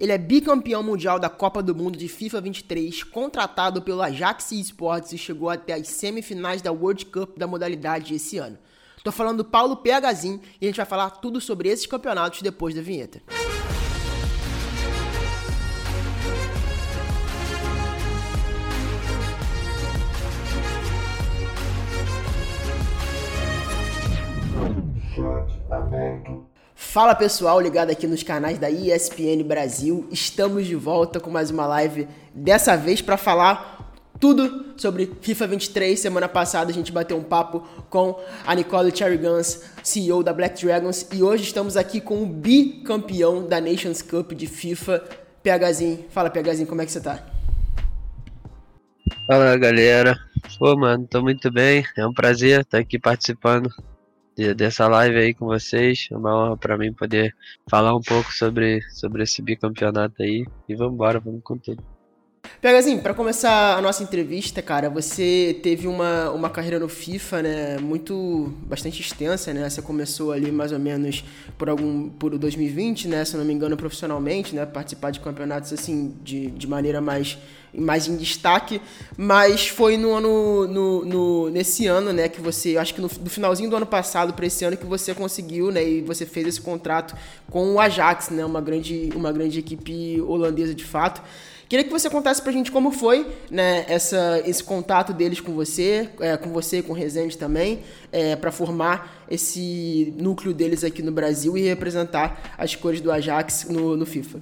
Ele é bicampeão mundial da Copa do Mundo de FIFA 23, contratado pelo Ajax Esports e chegou até as semifinais da World Cup da modalidade esse ano. Tô falando do Paulo PHzinho e a gente vai falar tudo sobre esses campeonatos depois da vinheta. Fala pessoal, ligado aqui nos canais da ESPN Brasil. Estamos de volta com mais uma live, dessa vez para falar tudo sobre FIFA 23. Semana passada a gente bateu um papo com a Nicole Cherry Guns, CEO da Black Dragons, e hoje estamos aqui com o bicampeão da Nations Cup de FIFA, PHzinho. Fala PHzinho, como é que você tá? Fala galera, pô mano, tô muito bem, é um prazer estar aqui participando dessa live aí com vocês. É uma honra para mim poder falar um pouco sobre, sobre esse bicampeonato aí. E vamos embora, vamos com tudo. Pegazinho, para começar a nossa entrevista, cara, você teve uma, uma carreira no FIFA, né, muito bastante extensa, né? Você começou ali mais ou menos por algum por 2020, né, se não me engano, profissionalmente, né, participar de campeonatos assim de, de maneira mais mais em destaque, mas foi no ano no, no nesse ano, né, que você, acho que no, no finalzinho do ano passado para esse ano que você conseguiu, né, e você fez esse contrato com o Ajax, né, uma grande uma grande equipe holandesa de fato. Queria que você contasse pra gente como foi né, essa, esse contato deles com você, é, com você e com o Rezende também, é, para formar esse núcleo deles aqui no Brasil e representar as cores do Ajax no, no FIFA.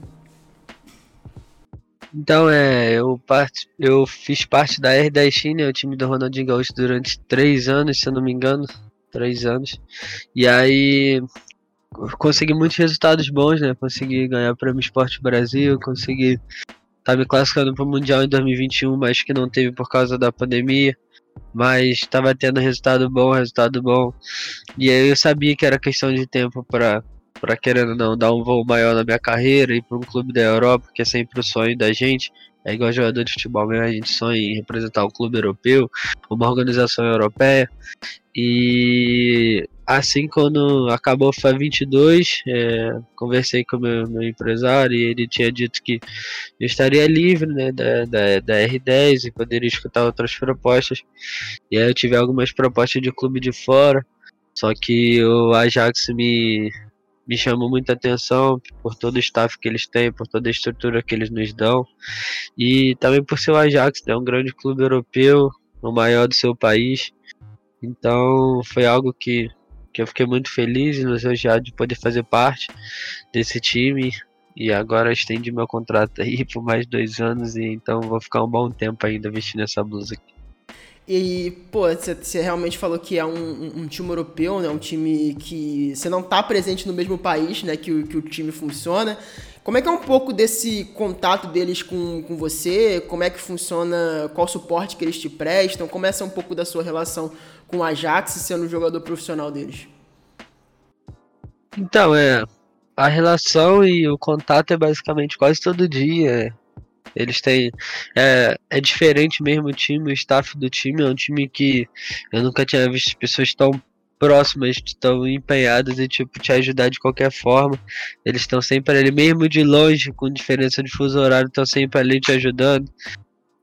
Então, é, eu, part, eu fiz parte da R10 China, o time do Ronaldinho Gaúcho, durante três anos, se eu não me engano. Três anos. E aí consegui muitos resultados bons, né? Consegui ganhar Prêmio Esporte Brasil, consegui tá me classificando para o Mundial em 2021, mas que não teve por causa da pandemia. Mas estava tendo resultado bom, resultado bom. E aí eu sabia que era questão de tempo para para querendo não dar um voo maior na minha carreira e para um clube da Europa, que é sempre o sonho da gente. É igual jogador de futebol mesmo, a gente sonha em representar um clube europeu, uma organização europeia. E assim, quando acabou o FIFA 22, é, conversei com meu, meu, empresário e ele tinha dito que eu estaria livre né, da, da, da, R10 e poderia escutar outras propostas. E aí eu tive algumas propostas de clube de fora, só que o Ajax me, me chamou muita atenção por todo o staff que eles têm, por toda a estrutura que eles nos dão. E também por ser o Ajax, é né, um grande clube europeu, o maior do seu país. Então foi algo que que eu fiquei muito feliz e lisonjeado de poder fazer parte desse time. E agora estendi meu contrato aí por mais dois anos, e então vou ficar um bom tempo ainda vestindo essa blusa aqui. E, pô, você realmente falou que é um, um, time europeu, né? Um time que você não tá presente no mesmo país, né? Que, que o time funciona. Como é que é um pouco desse contato deles com, com você? Como é que funciona? Qual suporte que eles te prestam? Começa um pouco da sua relação com o Ajax sendo um jogador profissional deles. Então, é. A relação e o contato é basicamente quase todo dia. Eles têm. É, é diferente mesmo o time, o staff do time. É um time que eu nunca tinha visto pessoas tão próximas, tão empenhadas e tipo te ajudar de qualquer forma. Eles estão sempre ali, mesmo de longe, com diferença de fuso horário, estão sempre ali te ajudando.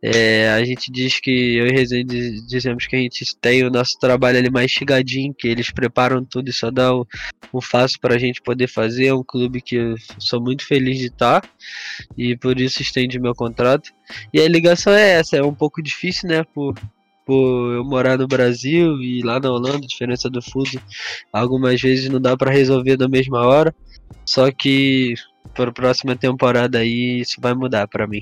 É, a gente diz que eu e Rezende dizemos que a gente tem o nosso trabalho ali mais chegadinho, que eles preparam tudo e só o, o fácil para a gente poder fazer. É um clube que eu sou muito feliz de estar e por isso estende meu contrato. E a ligação é essa, é um pouco difícil, né? Por, por eu morar no Brasil e lá na Holanda, diferença do fuso, algumas vezes não dá para resolver na mesma hora. Só que para a próxima temporada aí isso vai mudar para mim.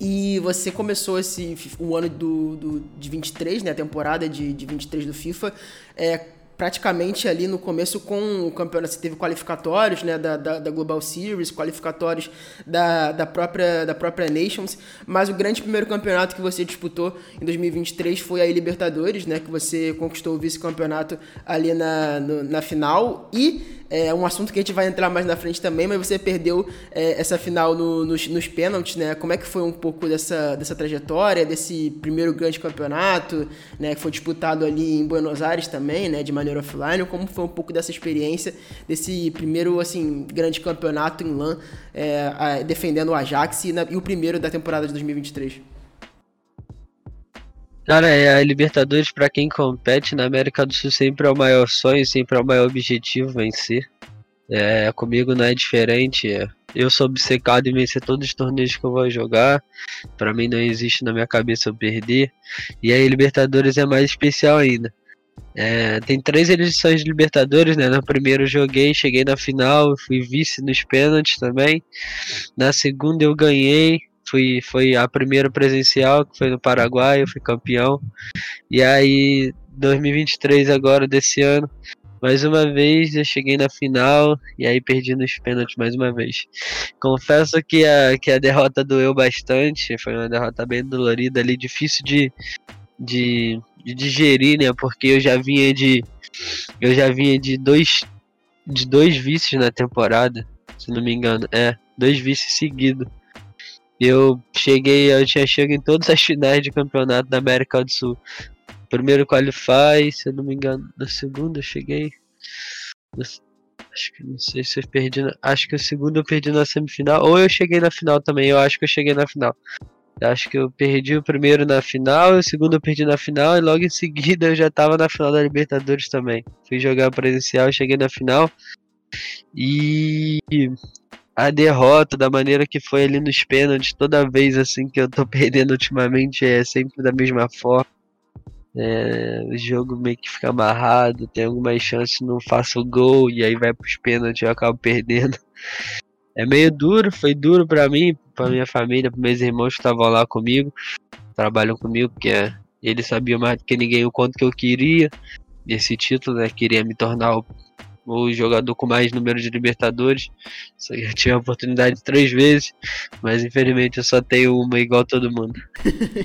E você começou esse o ano do, do, de 23, né? A temporada de, de 23 do FIFA. É, praticamente ali no começo com o campeonato. Você teve qualificatórios né, da, da, da, Global Series, qualificatórios da, da, própria, da própria Nations, mas o grande primeiro campeonato que você disputou em 2023 foi a Libertadores, né, que você conquistou o vice-campeonato ali na, no, na final e é um assunto que a gente vai entrar mais na frente também, mas você perdeu é, essa final no, nos, nos pênaltis, né? Como é que foi um pouco dessa, dessa trajetória, desse primeiro grande campeonato, né? Que foi disputado ali em Buenos Aires também, né? De maneira offline, como foi um pouco dessa experiência, desse primeiro, assim, grande campeonato em LAN, é, defendendo o Ajax e, na, e o primeiro da temporada de 2023? Cara, é a Libertadores para quem compete na América do Sul sempre é o maior sonho, sempre é o maior objetivo vencer. É, comigo não é diferente. É, eu sou obcecado em vencer todos os torneios que eu vou jogar. Para mim não existe na minha cabeça eu perder. E aí Libertadores é mais especial ainda. É, tem três edições de Libertadores, né? Na primeira eu joguei, cheguei na final, fui vice nos pênaltis também. Na segunda eu ganhei, fui, foi a primeira presencial, que foi no Paraguai, eu fui campeão. E aí, 2023 agora, desse ano, mais uma vez eu cheguei na final e aí perdi nos pênaltis mais uma vez. Confesso que a, que a derrota doeu bastante, foi uma derrota bem dolorida ali, difícil de, de, de digerir, né? Porque eu já vinha de. Eu já vinha de dois, de dois vices na temporada, se não me engano. É, dois vices seguidos. Eu cheguei, eu tinha chegado em todas as finais de campeonato da América do Sul. Primeiro qualify, se eu não me engano, na segunda eu cheguei. Acho que não sei se eu perdi. Acho que o segundo eu perdi na semifinal. Ou eu cheguei na final também. Eu acho que eu cheguei na final. Acho que eu perdi o primeiro na final, o segundo eu perdi na final, e logo em seguida eu já tava na final da Libertadores também. Fui jogar presencial, cheguei na final. E a derrota, da maneira que foi ali nos pênaltis, toda vez assim que eu tô perdendo ultimamente, é sempre da mesma forma. É, o jogo meio que fica amarrado, tem algumas chances, não faço gol, e aí vai pros pênaltis e eu acabo perdendo. É meio duro, foi duro para mim, para minha família, para meus irmãos que estavam lá comigo, trabalham comigo, porque é, eles sabiam mais do que ninguém o quanto que eu queria esse título, né? Queria me tornar o o jogador com mais número de Libertadores. Eu tive a oportunidade três vezes, mas infelizmente eu só tenho uma igual todo mundo.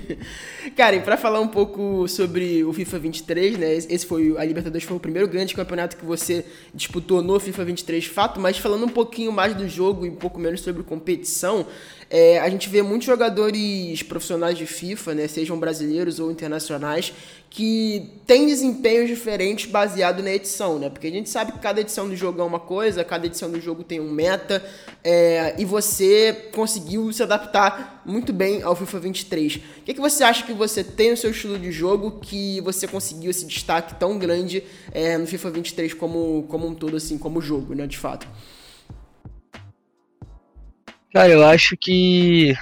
Cara, e pra falar um pouco sobre o FIFA 23, né? Esse foi a Libertadores foi o primeiro grande campeonato que você disputou no FIFA 23, fato, mas falando um pouquinho mais do jogo e um pouco menos sobre competição, é, a gente vê muitos jogadores profissionais de FIFA, né, sejam brasileiros ou internacionais, que têm desempenhos diferentes baseado na edição, né? Porque a gente sabe que cada edição do jogo é uma coisa, cada edição do jogo tem um meta, é, e você conseguiu se adaptar muito bem ao FIFA 23. O que, que você acha que você tem no seu estilo de jogo que você conseguiu esse destaque tão grande é, no FIFA 23 como, como um todo, assim, como jogo, né, de fato? Cara, eu acho que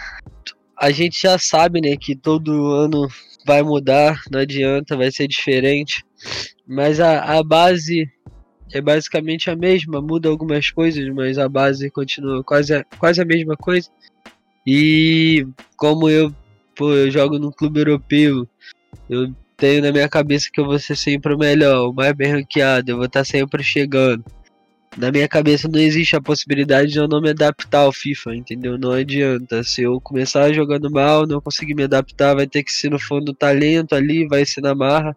a gente já sabe, né, que todo ano vai mudar, não adianta, vai ser diferente. Mas a, a base é basicamente a mesma, muda algumas coisas, mas a base continua quase a, quase a mesma coisa. E como eu, pô, eu jogo num clube europeu, eu tenho na minha cabeça que eu vou ser sempre o melhor, o mais bem ranqueado, eu vou estar sempre chegando na minha cabeça não existe a possibilidade de eu não me adaptar ao FIFA, entendeu? Não adianta. Se eu começar jogando mal, não conseguir me adaptar, vai ter que ser no fundo talento ali, vai ser na marra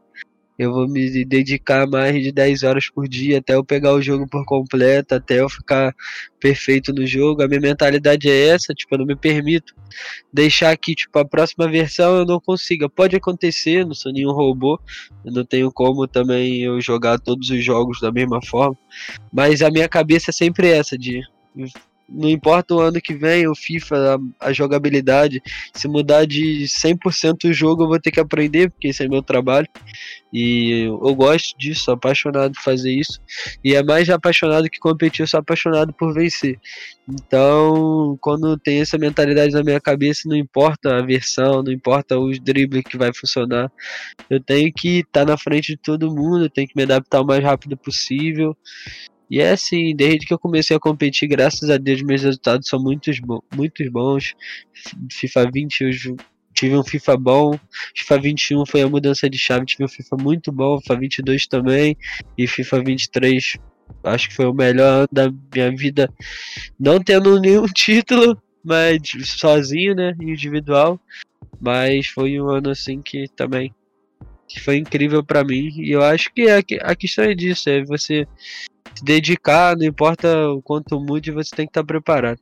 eu vou me dedicar mais de 10 horas por dia até eu pegar o jogo por completo, até eu ficar perfeito no jogo. A minha mentalidade é essa, tipo, eu não me permito deixar que, tipo, a próxima versão eu não consiga. Pode acontecer, não sou nenhum robô, eu não tenho como também eu jogar todos os jogos da mesma forma, mas a minha cabeça é sempre essa de não importa o ano que vem, o FIFA, a, a, jogabilidade, se mudar de 100% o jogo, eu vou ter que aprender, porque esse é meu trabalho. E eu, gosto disso, sou apaixonado por fazer isso. E é mais apaixonado que competir, eu sou apaixonado por vencer. Então, quando tem essa mentalidade na minha cabeça, não importa a versão, não importa os dribles que vai funcionar, eu tenho que estar tá na frente de todo mundo, eu tenho que me adaptar o mais rápido possível. E é assim, desde que eu comecei a competir, graças a Deus, meus resultados são muitos, bo muitos bons. FIFA 20 eu tive um FIFA bom. FIFA 21 foi a mudança de chave, tive um FIFA muito bom. FIFA 22 também. E FIFA 23 acho que foi o melhor ano da minha vida. Não tendo nenhum título, mas sozinho, né? Individual. Mas foi um ano assim que também que foi incrível para mim. E eu acho que a, a questão é disso, é você se dedicar, não importa o quanto mude, você tem que estar preparado.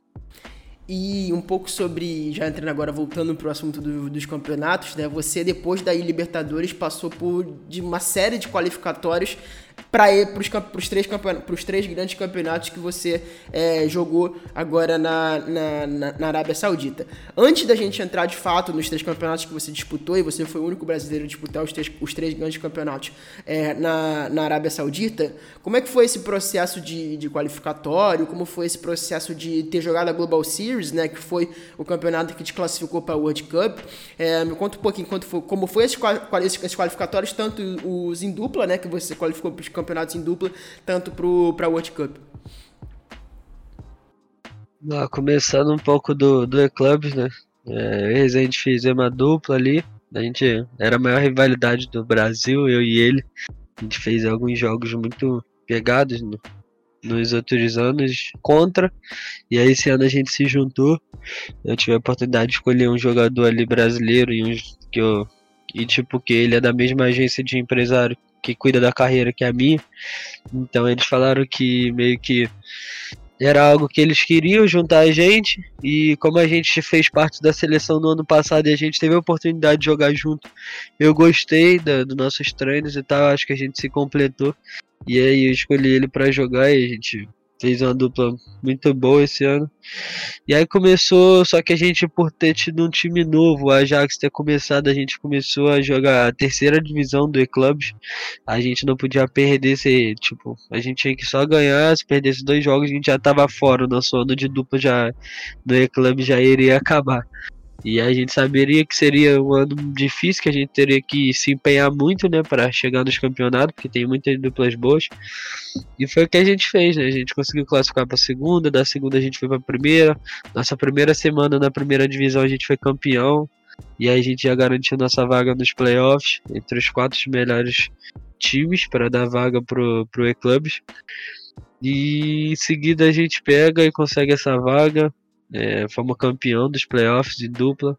E um pouco sobre, já entrando agora, voltando para o assunto do, dos campeonatos, né? Você, depois da Libertadores, passou por de uma série de qualificatórios para ir para os três, pros três grandes campeonatos que você é, jogou agora na, na, na, Arábia Saudita. Antes da gente entrar de fato nos três campeonatos que você disputou, e você foi o único brasileiro a disputar os três, os três grandes campeonatos é, na, na Arábia Saudita, como é que foi esse processo de, de qualificatório? Como foi esse processo de ter jogado a Global Series, né, que foi o campeonato que te classificou para a World Cup? É, me conta um pouquinho foi, como foi esses, esses qualificatórios, tanto os em dupla, né, que você qualificou para os campeonatos em dupla, tanto para a World Cup. Ah, começando um pouco do, do E-Clubs, né? É, a gente fez uma dupla ali. A gente era a maior rivalidade do Brasil, eu e ele. A gente fez alguns jogos muito pegados no, nos outros anos contra. E aí esse ano a gente se juntou. Eu tive a oportunidade de escolher um jogador ali brasileiro e um que eu e tipo que ele é da mesma agência de empresário que cuida da carreira que a minha. Então eles falaram que meio que era algo que eles queriam juntar a gente e como a gente fez parte da seleção no ano passado e a gente teve a oportunidade de jogar junto, eu gostei dos nossos treinos e tal, acho que a gente se completou e aí eu escolhi ele para jogar e a gente fez uma dupla muito boa esse ano. E aí começou, só que a gente, por ter tido um time novo, o Ajax ter começado, a gente começou a jogar a terceira divisão do E-Clubs. A gente não podia perder, se, tipo, a gente tinha que só ganhar, se perdesse dois jogos, a gente já tava fora, o nosso ano de dupla já do E-Club já iria acabar. E a gente saberia que seria um ano difícil, que a gente teria que se empenhar muito, né, para chegar nos campeonatos, porque tem muitas duplas boas. E foi o que a gente fez, né? A gente conseguiu classificar para a segunda, da segunda a gente foi para primeira. Nossa primeira semana na primeira divisão a gente foi campeão. E aí a gente já garantiu nossa vaga nos playoffs, entre os quatro melhores times para dar vaga pro, pro E-Clubs. E em seguida a gente pega e consegue essa vaga. É, fomos campeão dos playoffs de dupla.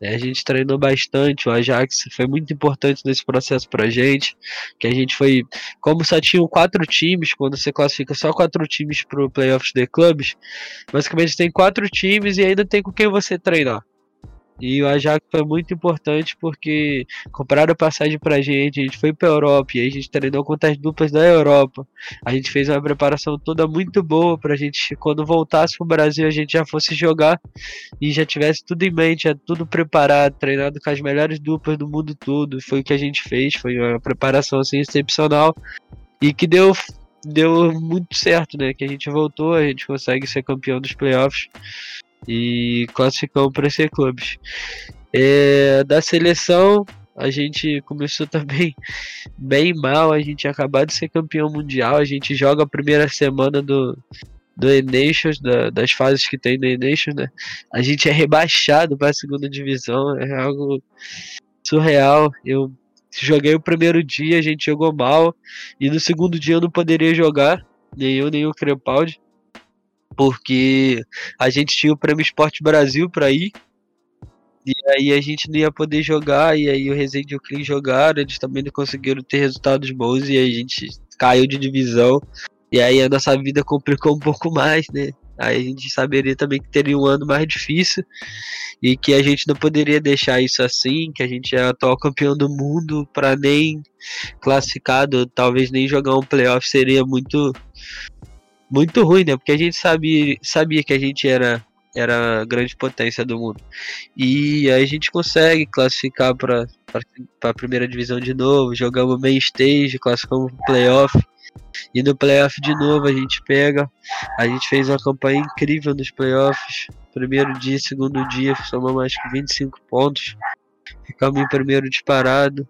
É, a gente treinou bastante. O Ajax foi muito importante nesse processo pra gente. Que a gente foi. Como só tinham quatro times, quando você classifica só quatro times pro playoffs de clubes, basicamente tem quatro times e ainda tem com quem você treinar. E o Ajax foi muito importante porque compraram passagem pra gente, a gente foi pra Europa e a gente treinou contra as duplas da Europa. A gente fez uma preparação toda muito boa pra gente, quando voltasse pro Brasil, a gente já fosse jogar e já tivesse tudo em mente, já tudo preparado, treinado com as melhores duplas do mundo todo. Foi o que a gente fez, foi uma preparação assim excepcional e que deu deu muito certo, né? Que a gente voltou, a gente consegue ser campeão dos playoffs e classificamos para esse clubes. É, da seleção, a gente começou também bem mal, a gente acabado de ser campeão mundial, a gente joga a primeira semana do, do E-Nations, da, das fases que tem no E-Nations, né? A gente é rebaixado para a segunda divisão, é algo surreal. Eu joguei o primeiro dia, a gente jogou mal, e no segundo dia eu não poderia jogar, nem eu, nem o Crepaldi porque a gente tinha o Prêmio Esporte Brasil para ir. E aí a gente não ia poder jogar, e aí o Resende e o Clean jogaram, eles também não conseguiram ter resultados bons, e a gente caiu de divisão. E aí a nossa vida complicou um pouco mais, né? Aí a gente saberia também que teria um ano mais difícil e que a gente não poderia deixar isso assim, que a gente é atual campeão do mundo para nem classificado, talvez nem jogar um playoff seria muito muito ruim, né? Porque a gente sabia, sabia que a gente era era a grande potência do mundo. E aí a gente consegue classificar para a primeira divisão de novo, jogamos main stage, classificamos playoff. E no playoff de novo a gente pega. A gente fez uma campanha incrível nos playoffs. Primeiro dia, segundo dia, somamos mais que 25 pontos. Ficamos em primeiro disparado.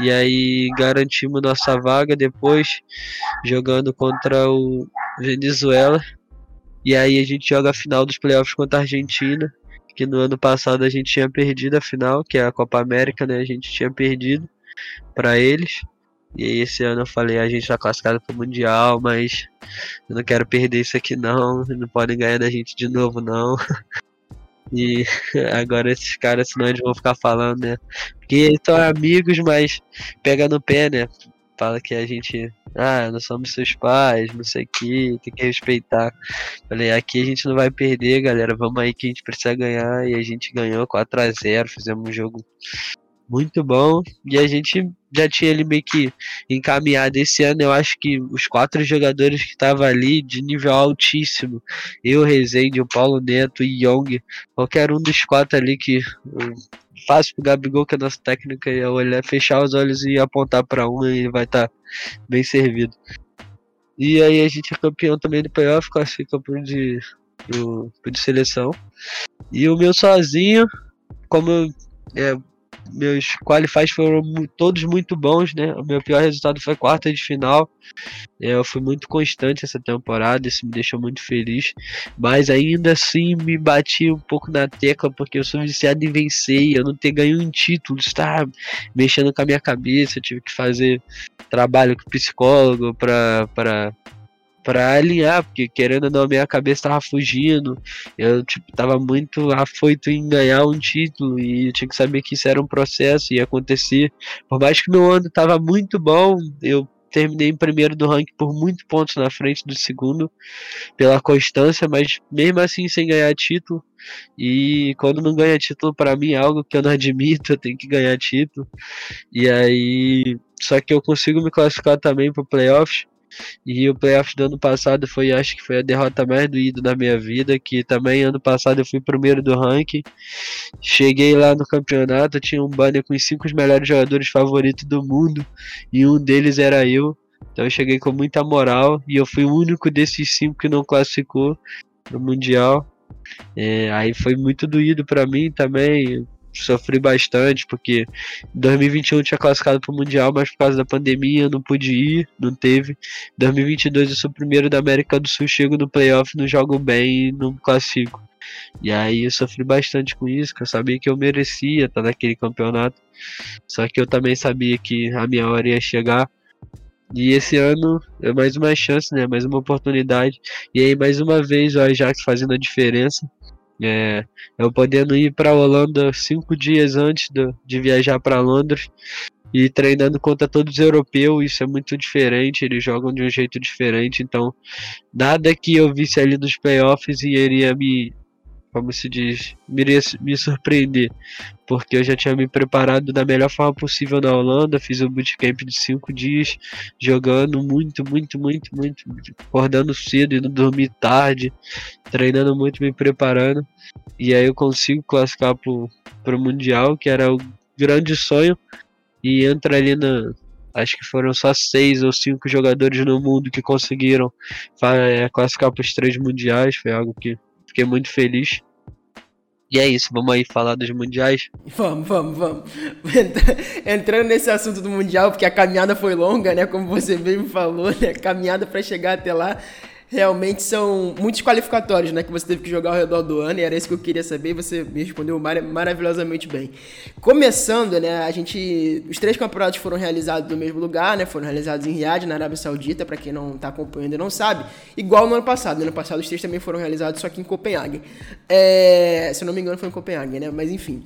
E aí garantimos nossa vaga depois, jogando contra o Venezuela. E aí a gente joga a final dos playoffs contra a Argentina, que no ano passado a gente tinha perdido a final, que é a Copa América, né? A gente tinha perdido para eles. E aí esse ano eu falei, a gente tá classificado pro Mundial, mas eu não quero perder isso aqui não, não podem ganhar da gente de novo não. E agora esses caras, senão eles vão ficar falando, né? Porque eles são amigos, mas pega no pé, né? Fala que a gente, ah, nós somos seus pais, não sei o que, tem que respeitar. Falei, aqui a gente não vai perder, galera. Vamos aí que a gente precisa ganhar. E a gente ganhou 4 a 0 fizemos um jogo muito bom. E a gente já tinha ele meio que encaminhado esse ano. Eu acho que os quatro jogadores que estavam ali de nível altíssimo, eu, Rezende, o Paulo Neto e Young, qualquer um dos quatro ali que fácil pro Gabigol, que é nosso técnico, é olhar, fechar os olhos e apontar para um e ele vai estar tá bem servido. E aí a gente é campeão também do playoff, classifica pro de, de seleção. E o meu sozinho, como é, meus qualifies foram todos muito bons, né? O meu pior resultado foi quarta de final. É, eu fui muito constante essa temporada, isso me deixou muito feliz. Mas ainda assim me bati um pouco na tecla, porque eu sou viciado em vencer e eu não ter ganho um título, está mexendo com a minha cabeça. Eu tive que fazer trabalho com psicólogo para para alinhar, porque querendo ou não, minha cabeça tava fugindo. Eu, tipo, tava muito afoito em ganhar um título e eu tinha que saber que isso era um processo e ia acontecer. Por mais que meu ano tava muito bom, eu terminei em primeiro do ranking por muitos pontos na frente do segundo, pela constância, mas mesmo assim sem ganhar título. E quando não ganha título, para mim é algo que eu não admito, eu tenho que ganhar título. E aí, só que eu consigo me classificar também para playoffs. E o playoff do ano passado foi, acho que foi a derrota mais doída da minha vida, que também ano passado eu fui primeiro do ranking. Cheguei lá no campeonato, tinha um banner com os cinco melhores jogadores favoritos do mundo, e um deles era eu. Então eu cheguei com muita moral e eu fui o único desses cinco que não classificou no Mundial. É, aí foi muito doído para mim também sofri bastante, porque em 2021 eu tinha classificado para o Mundial, mas por causa da pandemia não pude ir, não teve. Em 2022 eu sou o primeiro da América do Sul, chego no playoff, não jogo bem e não classifico. E aí eu sofri bastante com isso, que eu sabia que eu merecia estar naquele campeonato. Só que eu também sabia que a minha hora ia chegar. E esse ano é mais uma chance, né? Mais uma oportunidade. E aí mais uma vez o Ajax fazendo a diferença. É, eu podendo ir para Holanda cinco dias antes de, de viajar para Londres e treinando contra todos os europeus, isso é muito diferente, eles jogam de um jeito diferente, então nada que eu visse ali nos playoffs iria me, como se diz, me, me surpreender, porque eu já tinha me preparado da melhor forma possível na Holanda, fiz um bootcamp de cinco dias, jogando muito, muito, muito, muito, acordando cedo, indo dormir tarde, treinando muito, me preparando, e aí eu consigo classificar para o Mundial, que era o grande sonho, e entra ali na, acho que foram só seis ou cinco jogadores no mundo que conseguiram é, classificar para os três mundiais. Foi algo que fiquei muito feliz. E é isso, vamos aí falar dos mundiais? Vamos, vamos, vamos. Entrando nesse assunto do mundial, porque a caminhada foi longa, né? Como você mesmo falou, né? A caminhada para chegar até lá realmente são muitos qualificatórios, né? Que você teve que jogar ao redor do ano, e era isso que eu queria saber, e você me respondeu mar maravilhosamente bem. Começando, né? A gente. Os três campeonatos foram realizados no mesmo lugar, né? Foram realizados em Riad, na Arábia Saudita, para quem não tá acompanhando e não sabe. Igual no ano passado. No ano passado os três também foram realizados, só que em Copenhague. É... Se eu não me engano, foi em Copenhague, né? Mas enfim.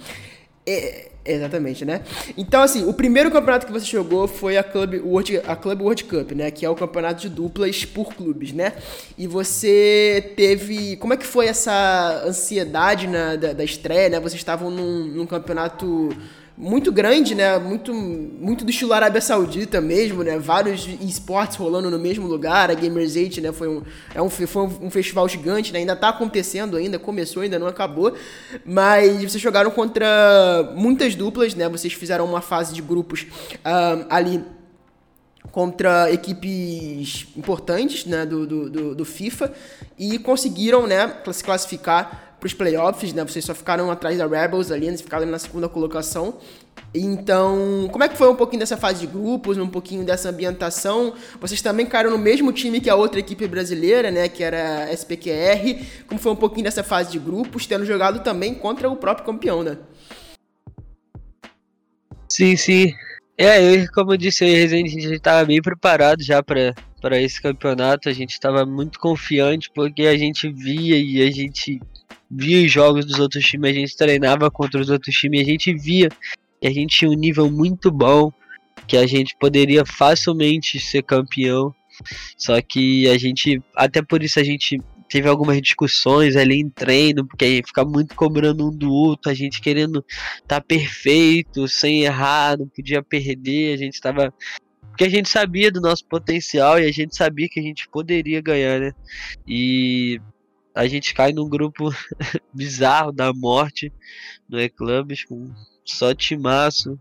É, exatamente, né? Então, assim, o primeiro campeonato que você jogou foi a Club World, a Club World Cup, né? Que é o campeonato de duplas por clubes, né? E você teve. Como é que foi essa ansiedade na, da, da estreia, né? Vocês estavam num, num campeonato muito grande, né? Muito, muito do estilo Arábia Saudita mesmo, né? Vários esportes rolando no mesmo lugar. A Gamers 8, né? Foi um, é um, foi um festival gigante, né? Ainda tá acontecendo ainda, começou, ainda não acabou. Mas vocês jogaram contra muitas duplas, né? Vocês fizeram uma fase de grupos um, ali contra equipes importantes né, do, do, do, FIFA e conseguiram né, se classificar para os playoffs, né? Vocês só ficaram atrás da Rebels ali, eles ficaram na segunda colocação. Então, como é que foi um pouquinho dessa fase de grupos, um pouquinho dessa ambientação? Vocês também caíram no mesmo time que a outra equipe brasileira, né, que era a SPQR. Como foi um pouquinho dessa fase de grupos, tendo jogado também contra o próprio campeão, né? Sim, sim. É, eu, como eu disse, a gente estava bem preparado já para para esse campeonato. A gente estava muito confiante porque a gente via e a gente via os jogos dos outros times, a gente treinava contra os outros times, a gente via que a gente tinha um nível muito bom, que a gente poderia facilmente ser campeão. Só que a gente, até por isso a gente teve algumas discussões ali em treino, porque aí fica muito cobrando um do outro, a gente querendo tá perfeito, sem errar, não podia perder, a gente estava porque a gente sabia do nosso potencial e a gente sabia que a gente poderia ganhar, né? E a gente cai num grupo bizarro da morte no E-Clubs, com só timaço,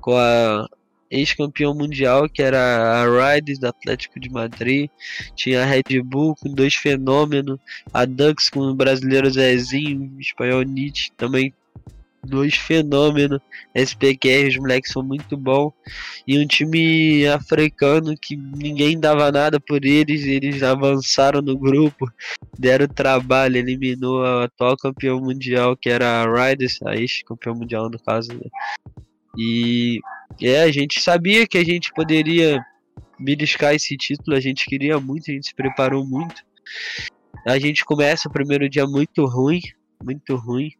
com a ex-campeão mundial, que era a Riders do Atlético de Madrid, tinha a Red Bull com dois fenômenos, a Dux com o brasileiro Zezinho, espanhol Nietzsche, também dois fenômenos. SPQR, os moleques são muito bons. E um time africano que ninguém dava nada por eles. Eles avançaram no grupo, deram trabalho, eliminou a atual campeão mundial, que era a Riders, a ex-campeão mundial no caso. Né? E é, a gente sabia que a gente poderia beliscar esse título, a gente queria muito, a gente se preparou muito. A gente começa o primeiro dia muito ruim, muito ruim.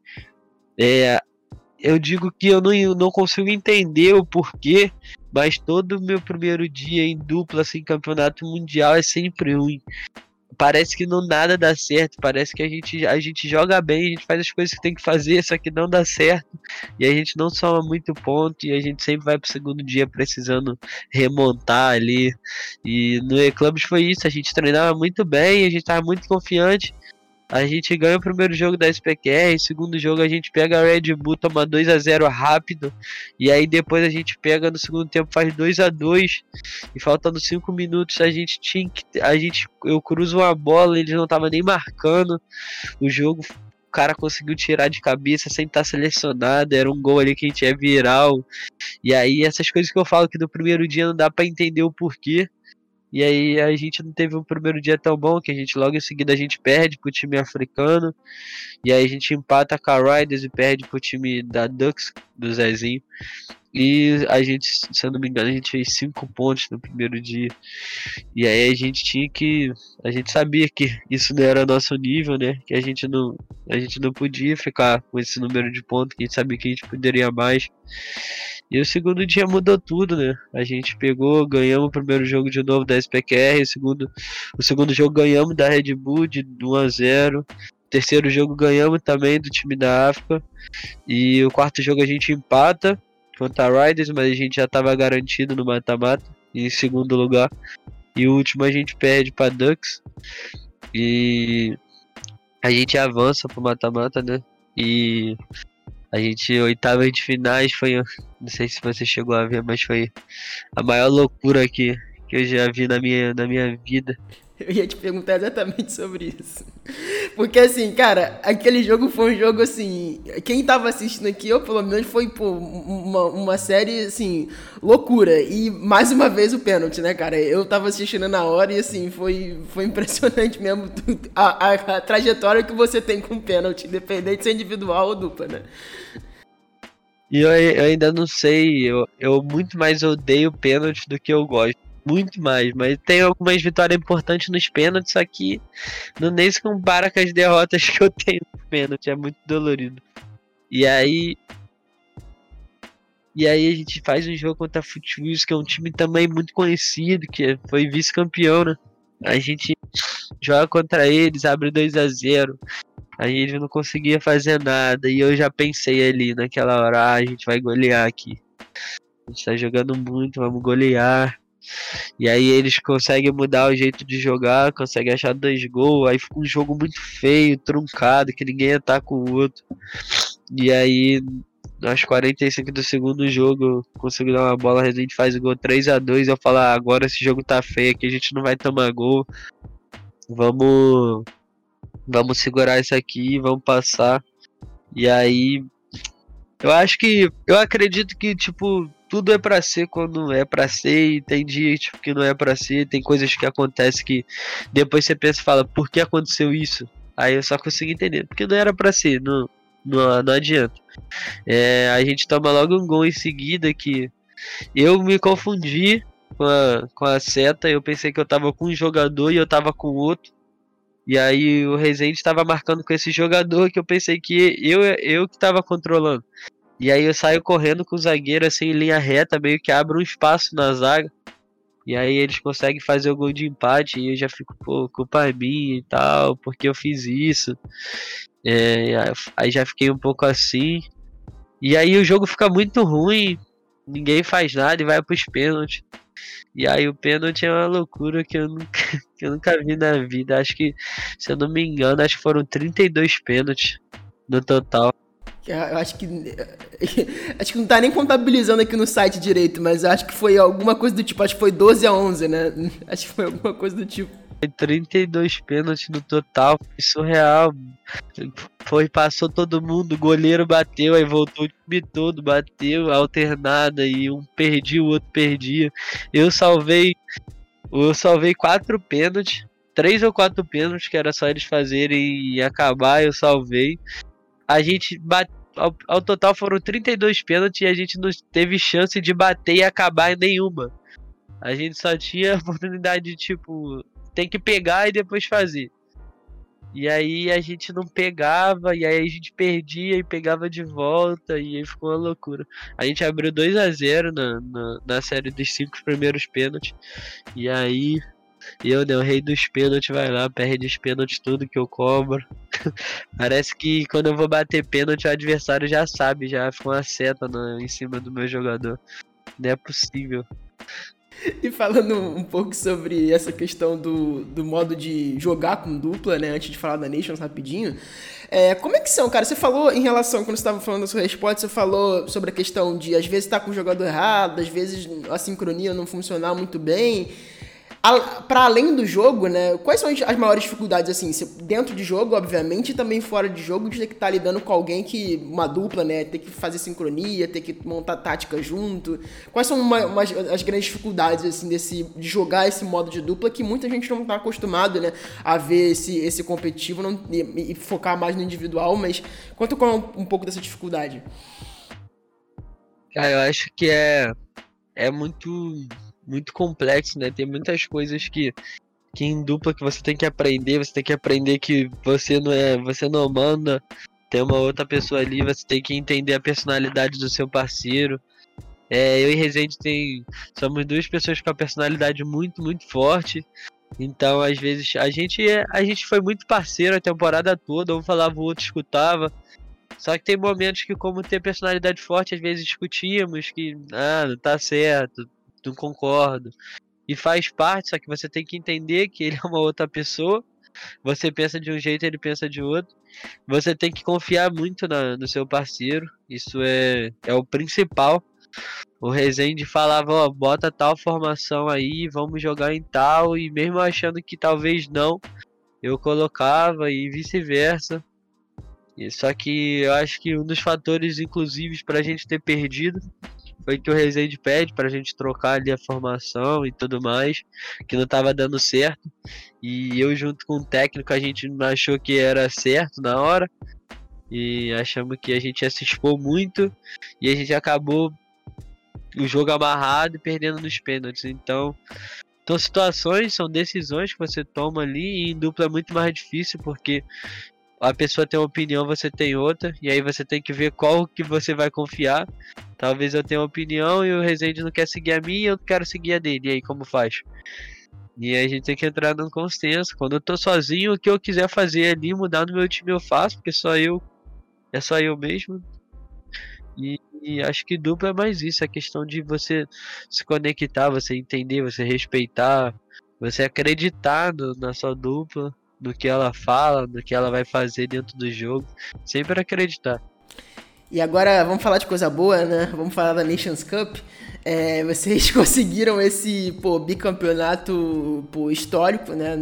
É, eu digo que eu não, não consigo entender o porquê, mas todo meu primeiro dia em dupla, assim, campeonato mundial é sempre ruim. Parece que não nada dá certo, parece que a gente, a gente joga bem, a gente faz as coisas que tem que fazer, só que não dá certo, e a gente não soma muito ponto, e a gente sempre vai pro segundo dia precisando remontar ali. E no E-Clubs foi isso, a gente treinava muito bem, a gente tava muito confiante, a gente ganha o primeiro jogo da SPQR, segundo jogo a gente pega a Red Bull, toma 2 a 0 rápido, e aí depois a gente pega no segundo tempo, faz 2 a 2 e faltando 5 minutos a gente tinha que. A gente, eu cruzo uma bola, eles não estavam nem marcando. O jogo o cara conseguiu tirar de cabeça sem estar selecionado, era um gol ali que a gente é viral. E aí essas coisas que eu falo que no primeiro dia não dá para entender o porquê. E aí a gente não teve um primeiro dia tão bom, que a gente logo em seguida a gente perde pro time africano. E aí a gente empata com a Riders e perde pro time da Ducks, do Zezinho. E a gente, se eu não me engano, a gente fez cinco pontos no primeiro dia. E aí a gente tinha que. A gente sabia que isso não era nosso nível, né? Que a gente não, a gente não podia ficar com esse número de pontos, que a gente sabia que a gente poderia mais. E o segundo dia mudou tudo, né? A gente pegou, ganhamos o primeiro jogo de novo da SPQR, o segundo, o segundo jogo ganhamos da Red Bull de 1 a 0 terceiro jogo ganhamos também do time da África. E o quarto jogo a gente empata contra a Riders, mas a gente já estava garantido no mata-mata, em segundo lugar. E o último a gente perde para Ducks. E a gente avança pro mata-mata, né? E a gente, oitava de finais, foi. Não sei se você chegou a ver, mas foi a maior loucura que, que eu já vi na minha, na minha vida. Eu ia te perguntar exatamente sobre isso. Porque, assim, cara, aquele jogo foi um jogo, assim. Quem tava assistindo aqui, eu pelo menos, foi, pô, uma, uma série, assim, loucura. E mais uma vez o pênalti, né, cara? Eu tava assistindo na hora e, assim, foi, foi impressionante mesmo a, a, a trajetória que você tem com o pênalti, independente de ser individual ou dupla, né? E eu, eu ainda não sei, eu, eu muito mais odeio pênalti do que eu gosto muito mais, mas tem algumas vitórias importantes nos pênaltis, só que não nem se compara com as derrotas que eu tenho no pênalti, é muito dolorido. E aí. E aí a gente faz um jogo contra a Footwheels, que é um time também muito conhecido, que foi vice-campeão, né? A gente joga contra eles, abre 2 a 0 Aí eles não conseguia fazer nada. E eu já pensei ali naquela hora, ah, a gente vai golear aqui. A gente tá jogando muito, vamos golear. E aí eles conseguem mudar o jeito de jogar, conseguem achar dois gols, aí fica um jogo muito feio, truncado, que ninguém ataca o outro. E aí, aos 45 do segundo jogo, consigo dar uma bola, a gente faz o gol 3 a 2 eu falo, ah, agora esse jogo tá feio aqui, a gente não vai tomar gol. Vamos vamos segurar isso aqui, vamos passar. E aí eu acho que eu acredito que tipo tudo é para ser quando é para ser e tem dias tipo, que não é para ser, tem coisas que acontecem que depois você pensa e fala, por que aconteceu isso? Aí eu só consigo entender, porque não era para ser, não, não, não adianta. É, a gente toma logo um gol em seguida que eu me confundi com a, com a seta, eu pensei que eu tava com um jogador e eu tava com outro. E aí o Rezende estava marcando com esse jogador que eu pensei que eu, eu que estava controlando. E aí eu saio correndo com o zagueiro assim em linha reta, meio que abre um espaço na zaga. E aí eles conseguem fazer o gol de empate e eu já fico, pô, culpa é minha e tal, porque eu fiz isso. É, aí já fiquei um pouco assim. E aí o jogo fica muito ruim, ninguém faz nada e vai pros pênaltis. E aí o pênalti é uma loucura que eu nunca, que eu nunca vi na vida. Acho que, se eu não me engano, acho que foram 32 pênaltis no total. Eu acho que. Acho que não tá nem contabilizando aqui no site direito, mas acho que foi alguma coisa do tipo. Acho que foi 12 a 11, né? Acho que foi alguma coisa do tipo. 32 pênaltis no total, foi surreal. Foi, passou todo mundo, o goleiro bateu, aí voltou o time todo, bateu, alternada, e um perdia, o outro perdia. Eu salvei. Eu salvei quatro pênaltis, três ou quatro pênaltis, que era só eles fazerem e acabar, eu salvei. A gente bateu. Ao, ao, total foram 32 pênaltis e a gente não teve chance de bater e acabar em nenhuma. A gente só tinha oportunidade de, tipo, tem que pegar e depois fazer. E aí a gente não pegava, e aí a gente perdia e pegava de volta, e aí ficou uma loucura. A gente abriu 2 a 0 na, na, na série dos cinco primeiros pênaltis. E aí eu, né, o rei dos pênaltis, vai lá, perde os pênaltis tudo que eu cobro. Parece que quando eu vou bater pênalti, o adversário já sabe, já fica uma seta no, em cima do meu jogador. Não é possível. E falando um pouco sobre essa questão do, do modo de jogar com dupla, né? Antes de falar da Nations rapidinho. É, como é que são, cara? Você falou em relação, quando você estava falando da sua resposta, você falou sobre a questão de às vezes estar tá com o jogador errado, às vezes a sincronia não funcionar muito bem para além do jogo, né? Quais são as maiores dificuldades, assim, dentro de jogo, obviamente, e também fora de jogo, de ter que estar tá lidando com alguém que, uma dupla, né? Ter que fazer sincronia, ter que montar tática junto. Quais são uma, uma, as grandes dificuldades, assim, desse, de jogar esse modo de dupla que muita gente não está acostumado, né? A ver esse, esse competitivo não, e, e focar mais no individual, mas conta com um, um pouco dessa dificuldade. Cara, eu acho que é, é muito muito complexo, né? Tem muitas coisas que, que em dupla que você tem que aprender, você tem que aprender que você não é, você não manda, tem uma outra pessoa ali, você tem que entender a personalidade do seu parceiro. É, eu e Rezende tem, somos duas pessoas com a personalidade muito, muito forte. Então, às vezes, a gente, é, a gente foi muito parceiro a temporada toda, um falava, o outro escutava. Só que tem momentos que, como ter personalidade forte, às vezes discutíamos que, ah, não tá certo, não concordo. E faz parte, só que você tem que entender que ele é uma outra pessoa. Você pensa de um jeito, ele pensa de outro. Você tem que confiar muito na, no seu parceiro. Isso é, é o principal. O Rezende falava, ó, bota tal formação aí, vamos jogar em tal, e mesmo achando que talvez não, eu colocava e vice-versa. Só que eu acho que um dos fatores, inclusive, para a gente ter perdido foi que o Rezende pede pra gente trocar ali a formação e tudo mais, que não tava dando certo. E eu junto com o técnico a gente achou que era certo na hora. E achamos que a gente ia se expor muito e a gente acabou o jogo amarrado e perdendo nos pênaltis. Então, são situações, são decisões que você toma ali e em dupla é muito mais difícil porque a pessoa tem uma opinião, você tem outra, e aí você tem que ver qual que você vai confiar. Talvez eu tenha uma opinião e o Rezende não quer seguir a minha eu quero seguir a dele. E aí como faz? E aí a gente tem que entrar no consenso. Quando eu tô sozinho, o que eu quiser fazer ali, mudar no meu time eu faço, porque só eu é só eu mesmo. E, e acho que dupla é mais isso, a questão de você se conectar, você entender, você respeitar, você acreditar no, na sua dupla do que ela fala, do que ela vai fazer dentro do jogo. Sempre acreditar. E agora vamos falar de coisa boa, né? Vamos falar da Nations Cup. É, vocês conseguiram esse pô, bicampeonato pô, histórico, né?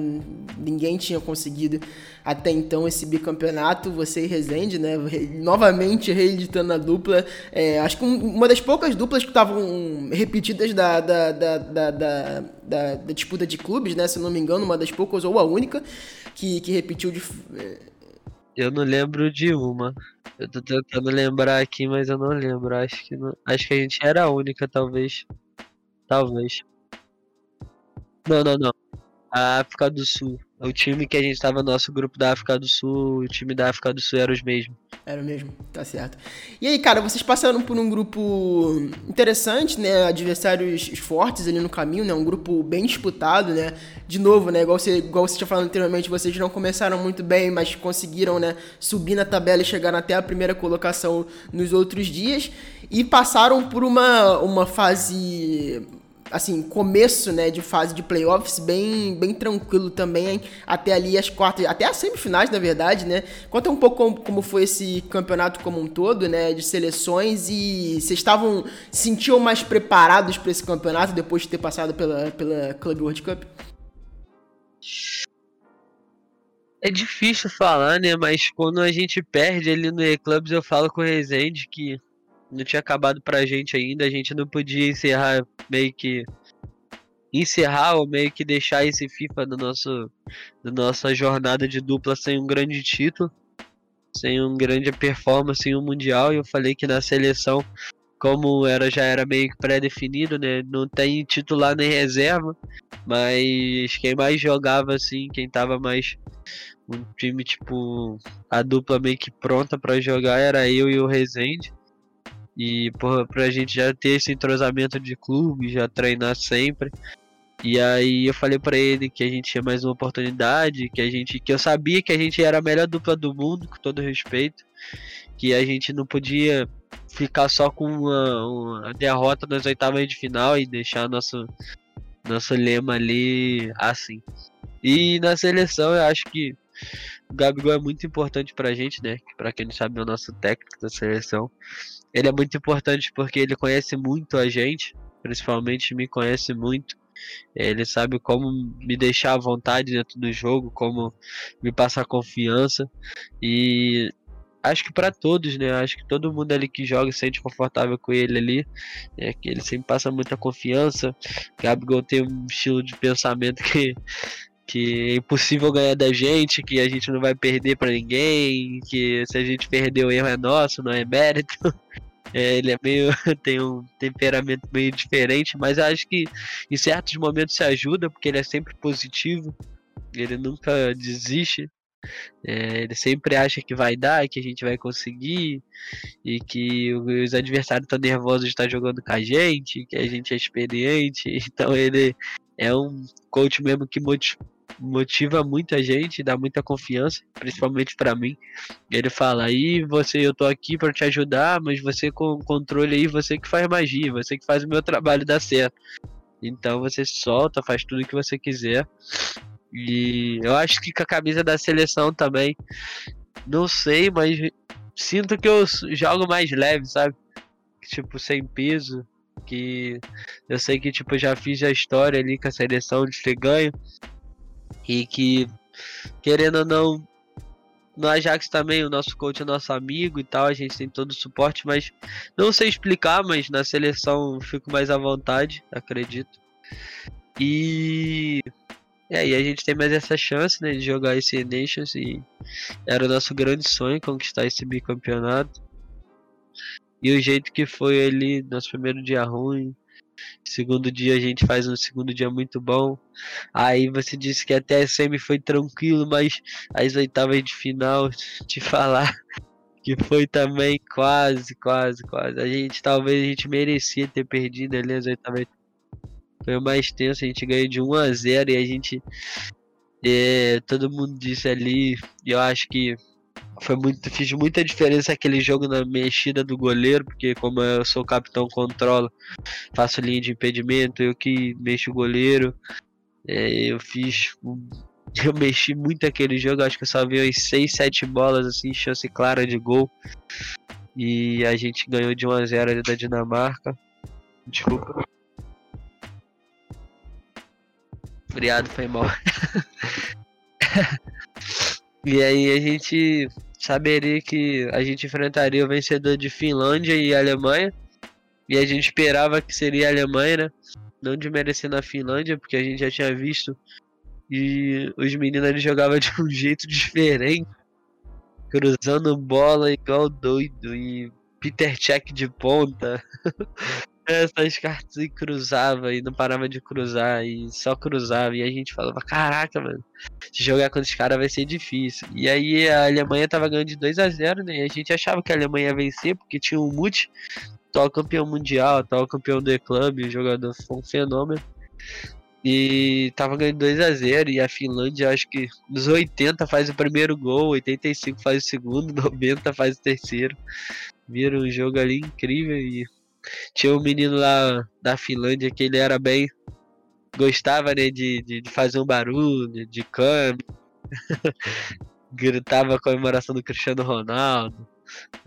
Ninguém tinha conseguido até então esse bicampeonato. Você e Rezende, né? Novamente reeditando a dupla. É, acho que uma das poucas duplas que estavam repetidas da, da, da, da, da, da, disputa de clubes, né? Se não me engano, uma das poucas ou a única que, que repetiu de. Eu não lembro de uma. Eu tô tentando lembrar aqui, mas eu não lembro. Acho que não... acho que a gente era a única, talvez. Talvez. Não, não, não. A África do Sul. O time que a gente tava no nosso grupo da África do Sul, o time da África do Sul era os mesmos. Era mesmo, tá certo. E aí, cara, vocês passaram por um grupo interessante, né? Adversários fortes ali no caminho, né? Um grupo bem disputado, né? De novo, né? Igual você, igual você tinha falado anteriormente, vocês não começaram muito bem, mas conseguiram, né? Subir na tabela e chegar até a primeira colocação nos outros dias. E passaram por uma, uma fase assim, começo, né, de fase de playoffs bem, bem tranquilo também, até ali as quartas, até as semifinais, na verdade, né? Conta um pouco como, como foi esse campeonato como um todo, né, de seleções e vocês estavam, se sentiam mais preparados para esse campeonato depois de ter passado pela, pela Club World Cup? É difícil falar, né, mas quando a gente perde ali no E-Clubs, eu falo com o Rezende que não tinha acabado pra gente ainda, a gente não podia encerrar meio que encerrar ou meio que deixar esse FIFA do nosso da nossa jornada de dupla sem um grande título, sem um grande performance em um mundial. E eu falei que na seleção, como era já era meio que pré-definido, né, não tem titular nem reserva, mas quem mais jogava assim, quem tava mais um time tipo a dupla meio que pronta para jogar era eu e o Rezende. E porra, pra gente já ter esse entrosamento de clube, já treinar sempre. E aí eu falei para ele que a gente tinha mais uma oportunidade, que a gente que eu sabia que a gente era a melhor dupla do mundo, com todo respeito, que a gente não podia ficar só com uma, uma derrota nas oitavas de final e deixar nosso nosso lema ali assim. E na seleção eu acho que o Gabigol é muito importante pra gente, né? Pra quem não sabe, é o nosso técnico da seleção ele é muito importante porque ele conhece muito a gente, principalmente me conhece muito. Ele sabe como me deixar à vontade dentro do jogo, como me passar confiança. E acho que para todos, né? Acho que todo mundo ali que joga se sente confortável com ele ali. É que ele sempre passa muita confiança. Gabigol tem um estilo de pensamento que que é impossível ganhar da gente, que a gente não vai perder para ninguém, que se a gente perder o erro é nosso, não é mérito. É, ele é meio tem um temperamento meio diferente, mas acho que em certos momentos se ajuda porque ele é sempre positivo, ele nunca desiste. É, ele sempre acha que vai dar, que a gente vai conseguir e que os adversários estão nervosos de estar jogando com a gente, que a gente é experiente. Então ele é um coach mesmo que motiva muita gente, dá muita confiança, principalmente para mim. Ele fala: "Aí você, eu tô aqui para te ajudar, mas você com controle aí, você que faz magia, você que faz o meu trabalho dar certo. Então você solta, faz tudo que você quiser. E eu acho que com a camisa da seleção também, não sei, mas sinto que eu jogo mais leve, sabe? Tipo, sem peso. Que eu sei que tipo, já fiz a história ali com a seleção de ter ganho. E que, querendo ou não, no Ajax também, o nosso coach é nosso amigo e tal, a gente tem todo o suporte, mas não sei explicar, mas na seleção fico mais à vontade, acredito. E é, e a gente tem mais essa chance, né, de jogar esse Nations e era o nosso grande sonho conquistar esse bicampeonato. E o jeito que foi ali, nosso primeiro dia ruim, Segundo dia a gente faz um segundo dia muito bom. Aí você disse que até a semi foi tranquilo, mas as oitavas de final, te falar que foi também quase, quase, quase. A gente talvez a gente merecia ter perdido ali as oitavas. Foi mais tenso, a gente ganhou de 1 a 0 e a gente é, todo mundo disse ali, eu acho que foi muito, fiz muita diferença aquele jogo na mexida do goleiro, porque como eu sou capitão, controlo, faço linha de impedimento, eu que mexo o goleiro. É, eu fiz. Eu mexi muito aquele jogo, acho que eu só vi umas 6, 7 bolas, assim, chance clara de gol. E a gente ganhou de 1 a 0 ali da Dinamarca. Desculpa. Friado foi mal. e aí a gente saberia que a gente enfrentaria o vencedor de Finlândia e Alemanha. E a gente esperava que seria a Alemanha, né? Não desmerecendo a Finlândia, porque a gente já tinha visto. E os meninos jogavam de um jeito diferente. Cruzando bola igual doido. E Peter Check de ponta. essas cartas e cruzava e não parava de cruzar e só cruzava. E a gente falava, caraca, mano, jogar com os caras vai ser difícil. E aí a Alemanha tava ganhando de 2 a 0 né? E a gente achava que a Alemanha ia vencer, porque tinha o Muti, atual campeão mundial, atual campeão do E-Club, o jogador foi um fenômeno. E tava ganhando 2 a 0 e a Finlândia, acho que nos 80 faz o primeiro gol, 85 faz o segundo, 90 faz o terceiro. Vira um jogo ali incrível e tinha um menino lá da Finlândia que ele era bem gostava né, de, de, de fazer um barulho, de câmbio. Gritava a comemoração do Cristiano Ronaldo.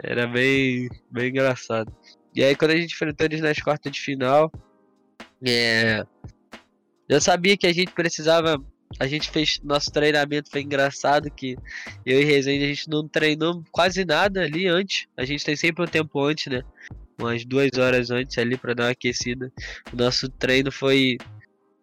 Era bem, bem engraçado. E aí quando a gente enfrentou eles nas quartas de final, é, eu sabia que a gente precisava. A gente fez. Nosso treinamento foi engraçado que eu e Rezende a gente não treinou quase nada ali antes. A gente tem sempre um tempo antes, né? Umas duas horas antes ali para dar uma aquecida. O nosso treino foi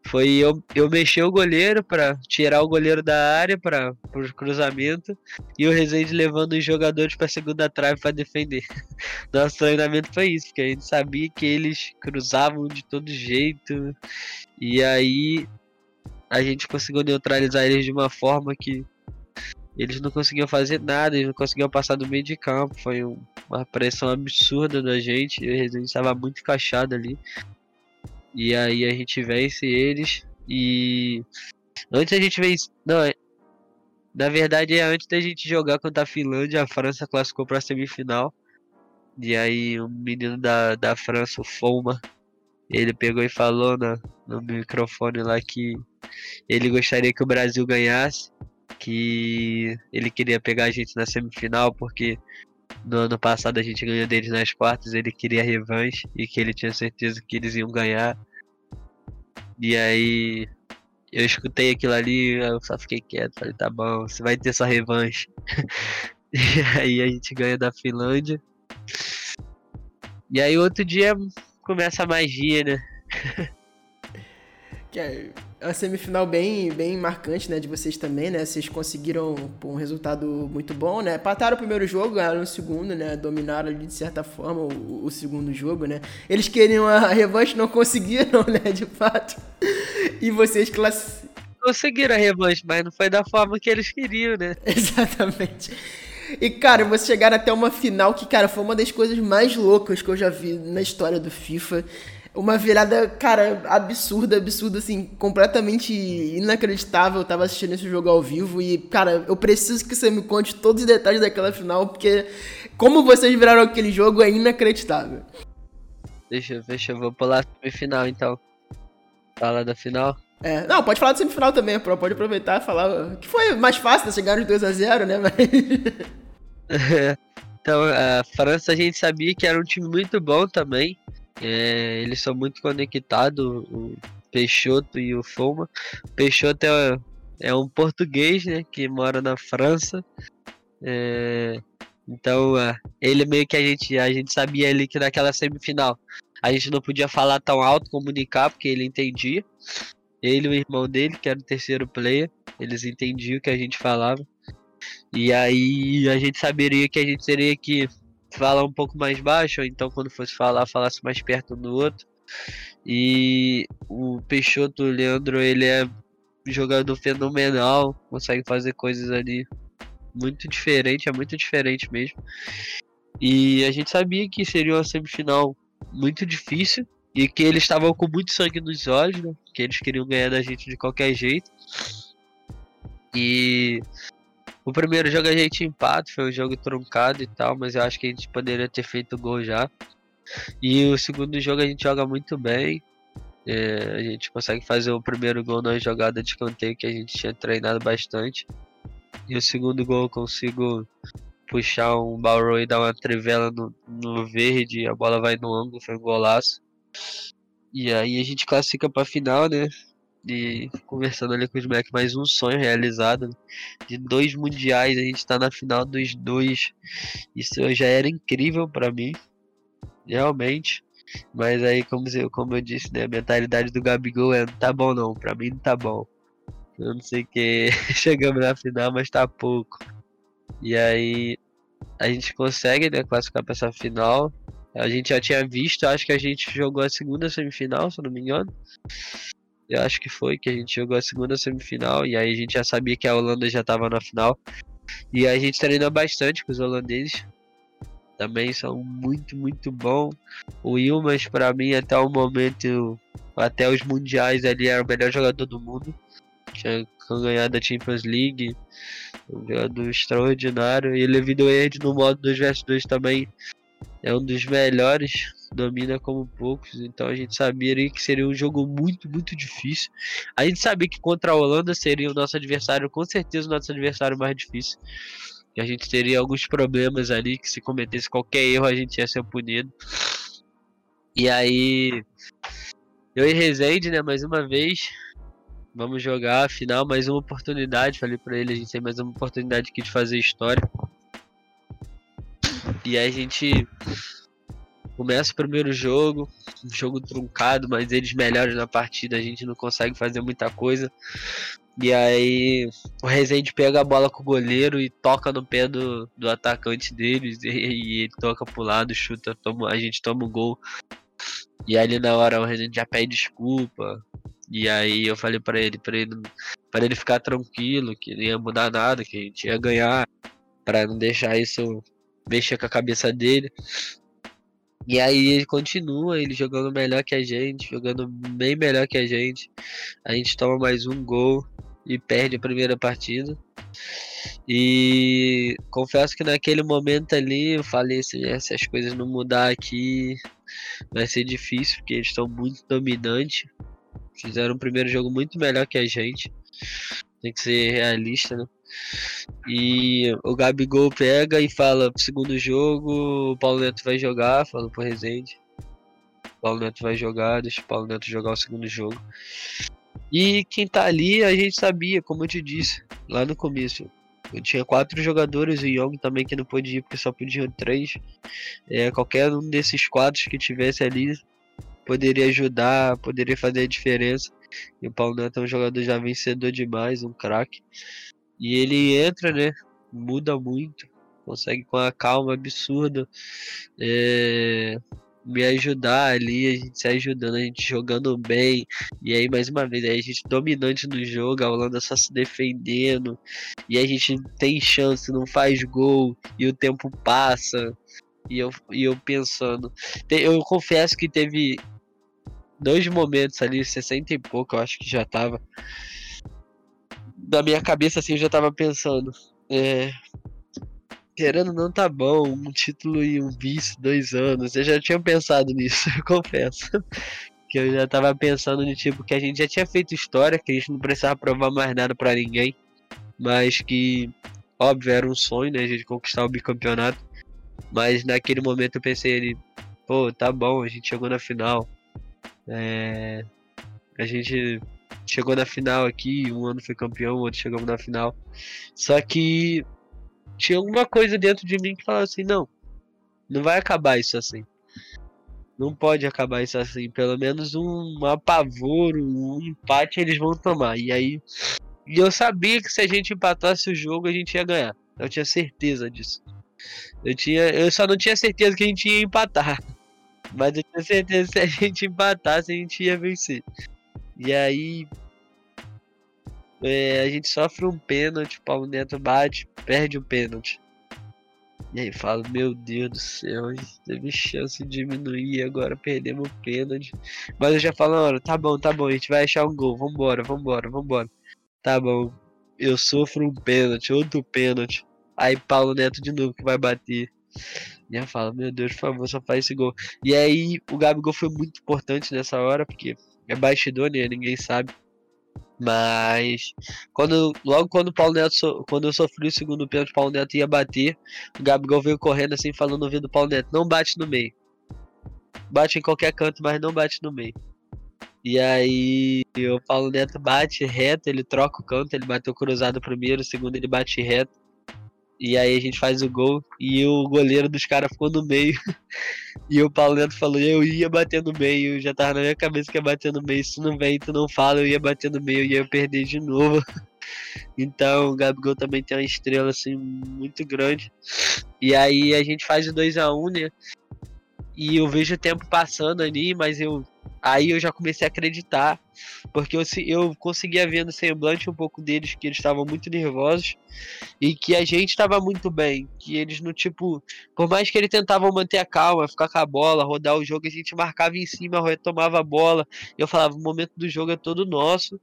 foi eu, eu mexer o goleiro para tirar o goleiro da área para o cruzamento e o Rezende levando os jogadores para segunda trave para defender. Nosso treinamento foi isso, porque a gente sabia que eles cruzavam de todo jeito e aí a gente conseguiu neutralizar eles de uma forma que eles não conseguiam fazer nada, eles não conseguiam passar do meio de campo. Foi um, uma pressão absurda da gente. O Rezende estava muito encaixado ali. E aí a gente vence eles. E antes a gente vence. Não, é... na verdade é antes da gente jogar contra a Finlândia, a França classificou para a semifinal. E aí um menino da, da França, o Foma, ele pegou e falou na, no microfone lá que ele gostaria que o Brasil ganhasse, que ele queria pegar a gente na semifinal porque no ano passado a gente ganhou deles nas quartas, ele queria revanche e que ele tinha certeza que eles iam ganhar. E aí eu escutei aquilo ali, eu só fiquei quieto, falei, tá bom, você vai ter sua revanche. e aí a gente ganha da Finlândia. E aí outro dia começa a magia, né? Uma semifinal bem, bem marcante, né, de vocês também, né? Vocês conseguiram um resultado muito bom, né? Pataram o primeiro jogo, ganharam o segundo, né? Dominaram ali de certa forma o, o segundo jogo, né? Eles queriam a revanche, não conseguiram, né? De fato. E vocês classificaram. Conseguiram a revanche, mas não foi da forma que eles queriam, né? Exatamente. E, cara, vocês chegaram até uma final que, cara, foi uma das coisas mais loucas que eu já vi na história do FIFA uma virada, cara, absurda, absurda, assim, completamente inacreditável. Eu tava assistindo esse jogo ao vivo e, cara, eu preciso que você me conte todos os detalhes daquela final, porque como vocês viraram aquele jogo é inacreditável. Deixa, deixa eu vou pular a semifinal então. Fala da final. É, não, pode falar da semifinal também, pode aproveitar e falar. Que foi mais fácil, né? Chegaram de 2x0, né? Mas... então, a França a gente sabia que era um time muito bom também. É, eles são muito conectados, o Peixoto e o Foma. O Peixoto é, é um português, né, que mora na França. É, então, é, ele meio que a gente, a gente sabia ali que naquela semifinal a gente não podia falar tão alto, comunicar, porque ele entendia. Ele e o irmão dele, que era o terceiro player, eles entendiam o que a gente falava. E aí a gente saberia que a gente teria que falar um pouco mais baixo, ou então quando fosse falar, falasse mais perto do outro. E o Peixoto, o Leandro, ele é jogador fenomenal, consegue fazer coisas ali muito diferente, é muito diferente mesmo. E a gente sabia que seria uma semifinal muito difícil e que eles estavam com muito sangue nos olhos, né? que eles queriam ganhar da gente de qualquer jeito. E o primeiro jogo a gente empate, foi um jogo truncado e tal, mas eu acho que a gente poderia ter feito gol já. E o segundo jogo a gente joga muito bem. É, a gente consegue fazer o primeiro gol na jogada de escanteio que a gente tinha treinado bastante. E o segundo gol eu consigo puxar um Balroy e dar uma trivela no, no verde, a bola vai no ângulo, foi um golaço. E aí a gente classifica para final, né? E conversando ali com os moleques, mais um sonho realizado. Né? De dois mundiais, a gente tá na final dos dois. Isso já era incrível para mim, realmente. Mas aí, como eu, como eu disse, né, a mentalidade do Gabigol é: não tá bom não, pra mim não tá bom. Eu não sei que chegamos na final, mas tá pouco. E aí a gente consegue né, classificar para essa final. A gente já tinha visto, acho que a gente jogou a segunda semifinal, se não me engano. Eu acho que foi que a gente jogou a segunda semifinal e aí a gente já sabia que a Holanda já estava na final. E a gente treinou bastante com os holandeses. Também são muito, muito bom. O Ilmas, para mim, até o momento, até os mundiais, ali era o melhor jogador do mundo. Tinha ganhado a Champions League. Um jogador extraordinário. E o Erd no modo 2 vs 2 também é um dos melhores domina como poucos, então a gente sabia que seria um jogo muito, muito difícil. A gente sabia que contra a Holanda seria o nosso adversário, com certeza o nosso adversário mais difícil. Que a gente teria alguns problemas ali, que se cometesse qualquer erro a gente ia ser punido. E aí, eu e Rezende, né, mais uma vez, vamos jogar a final, mais uma oportunidade. Falei para ele, a gente tem mais uma oportunidade aqui de fazer história. E aí a gente Começa o primeiro jogo, um jogo truncado, mas eles melhores na partida, a gente não consegue fazer muita coisa. E aí o Rezende pega a bola com o goleiro e toca no pé do, do atacante deles. E, e ele toca pro lado, chuta, toma, a gente toma o um gol. E ali na hora o Rezende já pede desculpa. E aí eu falei para ele, para ele, para ele ficar tranquilo, que não ia mudar nada, que a gente ia ganhar, para não deixar isso mexer com a cabeça dele. E aí ele continua, ele jogando melhor que a gente, jogando bem melhor que a gente. A gente toma mais um gol e perde a primeira partida. E confesso que naquele momento ali eu falei assim, é, se as coisas não mudar aqui, vai ser difícil, porque eles estão muito dominantes. Fizeram um primeiro jogo muito melhor que a gente. Tem que ser realista, né? E o Gabigol pega e fala segundo jogo, o Paulo Neto vai jogar, fala pro Rezende. O Paulo Neto vai jogar, deixa o Paulo Neto jogar o segundo jogo. E quem tá ali, a gente sabia, como eu te disse, lá no começo. Eu tinha quatro jogadores, o Young também que não podia ir, porque só podiam três. É, qualquer um desses quatro que tivesse ali poderia ajudar, poderia fazer a diferença. E o Paulo Neto é um jogador já vencedor demais, um craque. E ele entra, né? Muda muito. Consegue com a calma absurda é, me ajudar ali, a gente se ajudando, a gente jogando bem. E aí, mais uma vez, a gente dominante no jogo, a Holanda só se defendendo. E a gente tem chance, não faz gol. E o tempo passa. E eu, e eu pensando. Eu confesso que teve dois momentos ali, 60 e pouco, eu acho que já tava na minha cabeça assim eu já tava pensando. É, querendo não tá bom, um título e um vice, dois anos. Eu já tinha pensado nisso, eu confesso. Que eu já tava pensando no tipo que a gente já tinha feito história, que a gente não precisava provar mais nada para ninguém. Mas que, óbvio, era um sonho, né? A gente conquistar o bicampeonato. Mas naquele momento eu pensei ali, pô, tá bom, a gente chegou na final. É, a gente chegou na final aqui, um ano foi campeão, outro chegamos na final. Só que tinha alguma coisa dentro de mim que falava assim, não, não vai acabar isso assim. Não pode acabar isso assim. Pelo menos um apavoro, um empate eles vão tomar. E aí. E eu sabia que se a gente empatasse o jogo, a gente ia ganhar. Eu tinha certeza disso. Eu, tinha, eu só não tinha certeza que a gente ia empatar. Mas eu tinha certeza que se a gente empatasse, a gente ia vencer. E aí é, a gente sofre um pênalti, o Paulo Neto bate, perde o pênalti. E aí fala, meu Deus do céu, teve chance de diminuir, agora perdemos o pênalti. Mas eu já falo, olha, tá bom, tá bom, a gente vai achar um gol, vambora, vambora, vambora. Tá bom, eu sofro um pênalti, outro pênalti. Aí Paulo Neto de novo que vai bater. E eu falo, meu Deus, por favor, só faz esse gol. E aí o Gabigol foi muito importante nessa hora, porque é bastidor, né? Ninguém sabe. Mas quando logo quando o Paulo Neto quando eu sofri o segundo pênalti, o Paulo Neto ia bater, o Gabigol veio correndo assim falando no ouvido do Paulo Neto, não bate no meio. Bate em qualquer canto, mas não bate no meio. E aí o Paulo Neto bate reto, ele troca o canto, ele bateu cruzado primeiro, segundo ele bate reto. E aí a gente faz o gol e o goleiro dos caras ficou no meio. e o Paulo Neto falou: Eu ia bater no meio, já tava na minha cabeça que ia bater no meio. Se não vem, tu não fala, eu ia bater no meio e ia perder de novo. então o Gabigol também tem uma estrela assim muito grande. E aí a gente faz o 2 a 1 né? e eu vejo o tempo passando ali, mas eu aí eu já comecei a acreditar, porque eu, eu conseguia ver no semblante um pouco deles que eles estavam muito nervosos e que a gente estava muito bem, que eles no tipo, por mais que eles tentavam manter a calma, ficar com a bola, rodar o jogo, a gente marcava em cima, retomava a bola, eu falava, o momento do jogo é todo nosso.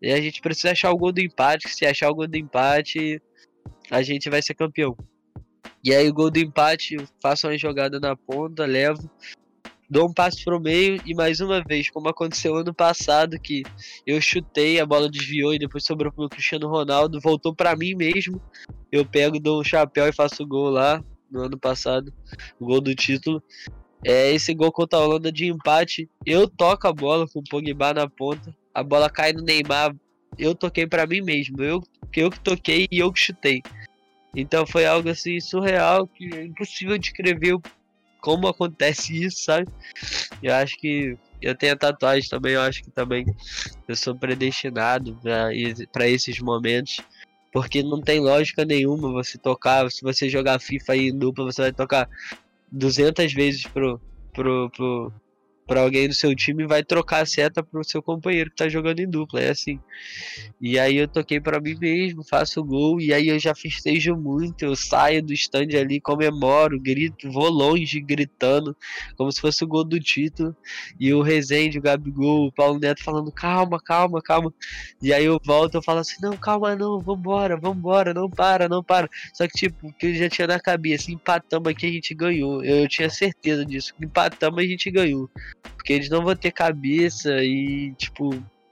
E a gente precisa achar o gol do empate, que se achar o gol do empate, a gente vai ser campeão. E aí o gol do empate, faço uma jogada na ponta, levo, dou um passo pro meio e mais uma vez, como aconteceu ano passado, que eu chutei, a bola desviou e depois sobrou pro Cristiano Ronaldo, voltou para mim mesmo. Eu pego, dou um chapéu e faço o gol lá no ano passado, o gol do título. É esse gol contra a Holanda de empate. Eu toco a bola com o Pogba na ponta, a bola cai no Neymar. Eu toquei para mim mesmo, eu, eu que toquei e eu que chutei. Então foi algo assim surreal que é impossível descrever como acontece isso, sabe? Eu acho que eu tenho tatuagem também, eu acho que também eu sou predestinado para esses momentos. Porque não tem lógica nenhuma você tocar, se você jogar FIFA aí em dupla, você vai tocar 200 vezes pro, pro, pro, para alguém do seu time vai trocar a seta pro seu companheiro que tá jogando em dupla, é assim. E aí eu toquei para mim mesmo, faço gol e aí eu já festejo muito, eu saio do stand ali, comemoro, grito, vou longe gritando, como se fosse o gol do título. E o Rezende, o Gabigol, o Paulo Neto falando: "Calma, calma, calma". E aí eu volto, eu falo assim: "Não, calma não, vambora, vambora, não para, não para". Só que tipo, o que eu já tinha na cabeça, empatamos aqui a gente ganhou. Eu, eu tinha certeza disso. Empatamos a gente ganhou. Porque eles não vão ter cabeça e, tipo,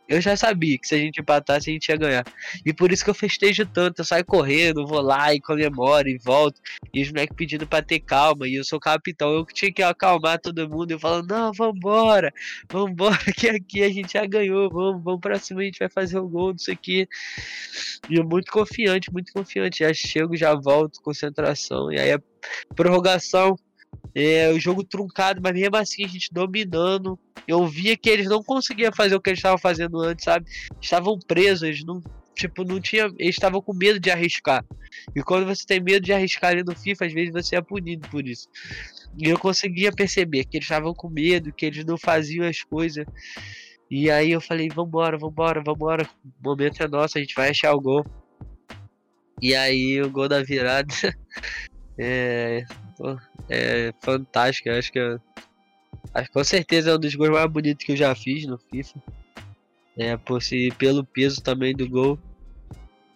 eu já sabia que se a gente empatasse, a gente ia ganhar. E por isso que eu festejo tanto. Eu saio correndo, vou lá e comemoro e volto. E os moleques pedindo pra ter calma. E eu sou capitão. Eu tinha que acalmar todo mundo. Eu falando, não, vambora, vambora, que aqui a gente já ganhou. Vamos, vamos pra cima, a gente vai fazer o gol, não sei o que. E eu muito confiante, muito confiante. Já chego, já volto, concentração. E aí a prorrogação é, o jogo truncado, mas mesmo assim a gente dominando. Eu via que eles não conseguiam fazer o que eles estavam fazendo antes, sabe? Estavam presos, eles não, tipo, não tinha, eles estavam com medo de arriscar. E quando você tem medo de arriscar ali no FIFA, às vezes você é punido por isso. E eu conseguia perceber que eles estavam com medo, que eles não faziam as coisas. E aí eu falei, vambora, vambora, vambora. O momento é nosso, a gente vai achar o gol. E aí o gol da virada. é, Pô, é fantástico, acho que acho, com certeza é um dos gols mais bonitos que eu já fiz no FIFA. É, por se, pelo peso também do gol.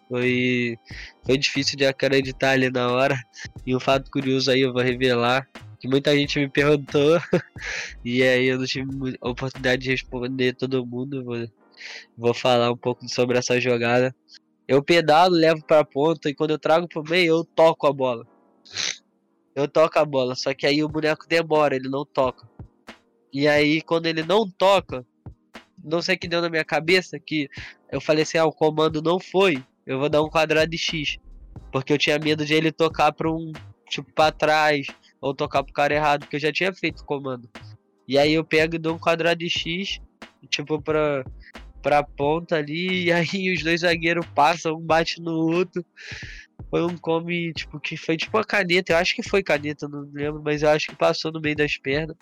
Foi, foi difícil de acreditar ali na hora. E um fato curioso aí eu vou revelar. Que muita gente me perguntou. e aí eu não tive oportunidade de responder todo mundo. Vou, vou falar um pouco sobre essa jogada. Eu pedalo, levo pra ponta e quando eu trago pro meio, eu toco a bola eu toco a bola, só que aí o boneco demora, ele não toca. E aí, quando ele não toca, não sei o que deu na minha cabeça, que eu falei assim, ah, o comando não foi, eu vou dar um quadrado de X. Porque eu tinha medo de ele tocar para um, tipo, para trás, ou tocar pro cara errado, porque eu já tinha feito o comando. E aí eu pego e dou um quadrado de X, tipo, pra, pra ponta ali, e aí os dois zagueiros passam, um bate no outro foi um come, tipo, que foi tipo uma caneta. Eu acho que foi caneta, não lembro, mas eu acho que passou no meio das pernas.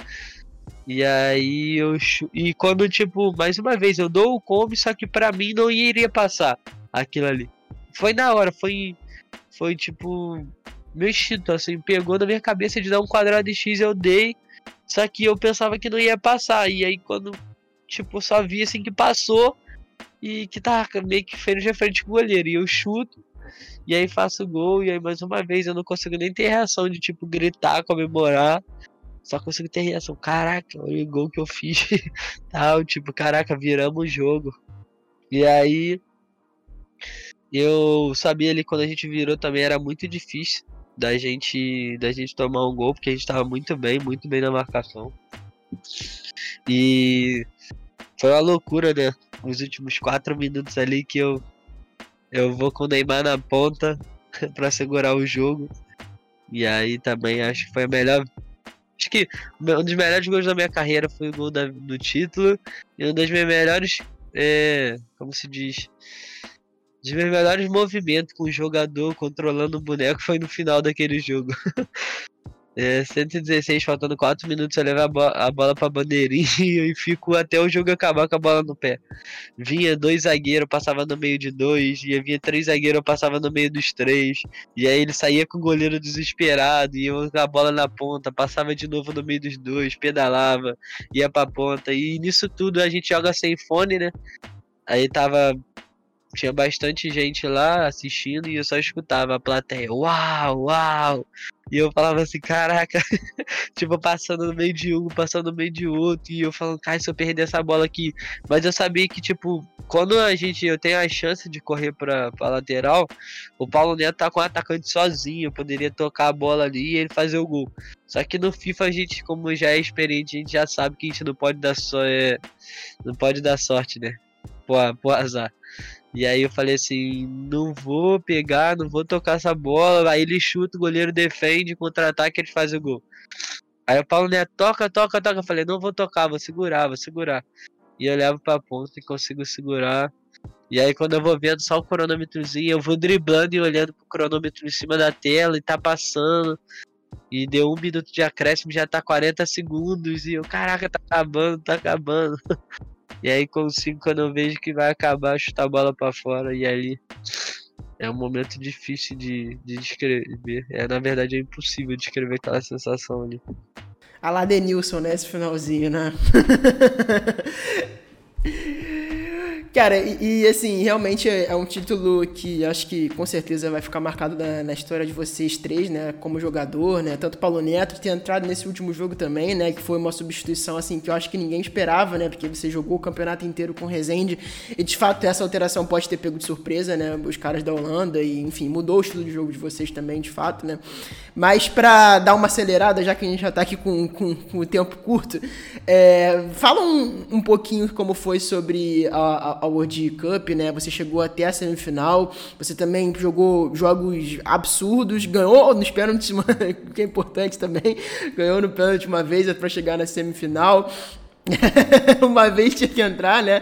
E aí eu. E quando, tipo, mais uma vez, eu dou o come, só que pra mim não iria passar aquilo ali. Foi na hora, foi. Foi tipo. Meu instinto, assim, pegou na minha cabeça de dar um quadrado de X, eu dei. Só que eu pensava que não ia passar. E aí quando, tipo, só vi assim que passou. E que tá meio que frente a frente com o goleiro. E eu chuto e aí faço gol, e aí mais uma vez eu não consigo nem ter reação de tipo gritar, comemorar. Só consigo ter reação, caraca, olha o gol que eu fiz. Tal, tipo, caraca, viramos o jogo. E aí eu sabia ali quando a gente virou também era muito difícil da gente da gente tomar um gol, porque a gente tava muito bem, muito bem na marcação. E foi uma loucura, né? Os últimos quatro minutos ali que eu eu vou com o Neymar na ponta para segurar o jogo. E aí também acho que foi a melhor. Acho que um dos melhores gols da minha carreira foi o gol da, do título. E um dos meus melhores. É, como se diz? Um dos meus melhores movimentos com o jogador controlando o boneco foi no final daquele jogo. É, 116, faltando 4 minutos, eu levo a, bo a bola pra bandeirinha e fico até o jogo acabar com a bola no pé. Vinha dois zagueiros, passava no meio de dois, e vinha três zagueiros, passava no meio dos três. E aí ele saía com o goleiro desesperado, eu com a bola na ponta, passava de novo no meio dos dois, pedalava, ia pra ponta. E nisso tudo a gente joga sem fone, né? Aí tava tinha bastante gente lá assistindo e eu só escutava a plateia, uau, uau. E eu falava assim, caraca, tipo, passando no meio de um, passando no meio de outro, e eu falando, cara, se eu perder essa bola aqui. Mas eu sabia que, tipo, quando a gente, eu tenho a chance de correr pra, pra lateral, o Paulo Neto tá com o atacante sozinho, eu poderia tocar a bola ali e ele fazer o gol. Só que no FIFA a gente, como já é experiente, a gente já sabe que a gente não pode dar só, é, não pode dar sorte, né? Pô, pô azar. E aí eu falei assim, não vou pegar, não vou tocar essa bola. Aí ele chuta, o goleiro defende, contra-ataque, ele faz o gol. Aí o Paulo Neto toca, toca, toca. Eu falei, não vou tocar, vou segurar, vou segurar. E eu levo pra ponta e consigo segurar. E aí quando eu vou vendo só o cronômetrozinho, eu vou driblando e olhando pro cronômetro em cima da tela e tá passando. E deu um minuto de acréscimo, já tá 40 segundos. E eu, caraca, tá acabando, tá acabando. E aí consigo, quando eu vejo que vai acabar, chutar a bola para fora. E ali é um momento difícil de, de descrever. É, na verdade, é impossível descrever aquela sensação ali. A lá Denilson, né? Esse finalzinho, né? Cara, e, e, assim, realmente é, é, um título que acho que com certeza vai ficar marcado na, na, história de vocês três, né? Como jogador, né? Tanto o Paulo Neto ter entrado nesse último jogo também, né? Que foi uma substituição, assim, que eu acho que ninguém esperava, né? Porque você jogou o campeonato inteiro com o Rezende e de fato essa alteração pode ter pego de surpresa, né? Os caras da Holanda e, enfim, mudou o estilo de jogo de vocês também, de fato, né? Mas para dar uma acelerada, já que a gente já tá aqui com, com, com o tempo curto, é, fala um, um pouquinho como foi sobre a, a World Cup, né? Você chegou até a semifinal, você também jogou jogos absurdos, ganhou nos pênaltis, que é importante também, ganhou no pênalti uma vez para chegar na semifinal. uma vez tinha que entrar, né?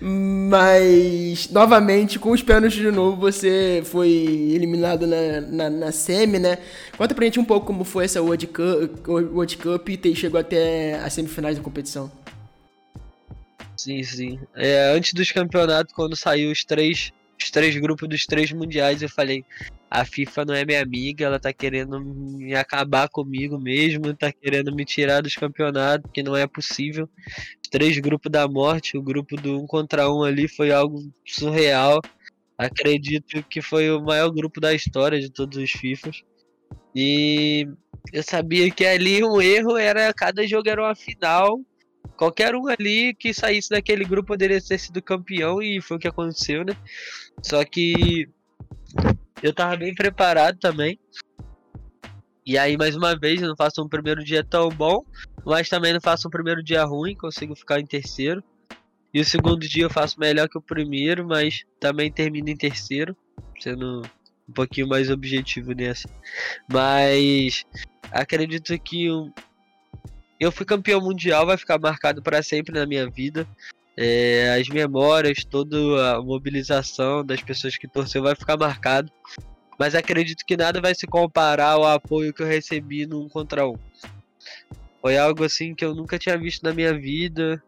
Mas novamente, com os pênaltis de novo, você foi eliminado na, na, na, semi, né? Conta pra gente um pouco como foi essa World Cup, World Cup e chegou até as semifinais da competição. Sim, sim. É, antes dos campeonatos, quando saiu os três, os três grupos dos três mundiais, eu falei: a FIFA não é minha amiga, ela tá querendo me acabar comigo mesmo, tá querendo me tirar dos campeonatos, que não é possível. Os três grupos da morte, o grupo do um contra um ali foi algo surreal. Acredito que foi o maior grupo da história de todos os FIFAs. E eu sabia que ali um erro era cada jogo era uma final qualquer um ali que saísse daquele grupo poderia ter sido campeão e foi o que aconteceu, né? Só que eu tava bem preparado também. E aí, mais uma vez, eu não faço um primeiro dia tão bom, mas também não faço um primeiro dia ruim, consigo ficar em terceiro. E o segundo dia eu faço melhor que o primeiro, mas também termino em terceiro, sendo um pouquinho mais objetivo nessa. Mas acredito que eu fui campeão mundial, vai ficar marcado para sempre na minha vida. É, as memórias, toda a mobilização das pessoas que torceu vai ficar marcado. Mas acredito que nada vai se comparar ao apoio que eu recebi no um contra um. Foi algo assim que eu nunca tinha visto na minha vida.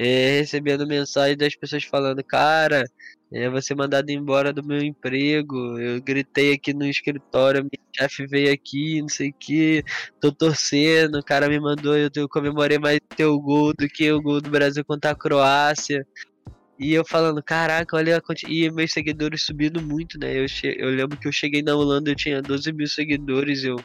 É, recebendo mensagem das pessoas falando, cara, é, você mandado embora do meu emprego. Eu gritei aqui no escritório, minha chefe veio aqui, não sei o que, tô torcendo, o cara me mandou, eu, eu comemorei mais teu gol do que o gol do Brasil contra a Croácia. E eu falando, caraca, olha a quantidade. E meus seguidores subindo muito, né? Eu, che... eu lembro que eu cheguei na Holanda, eu tinha 12 mil seguidores, eu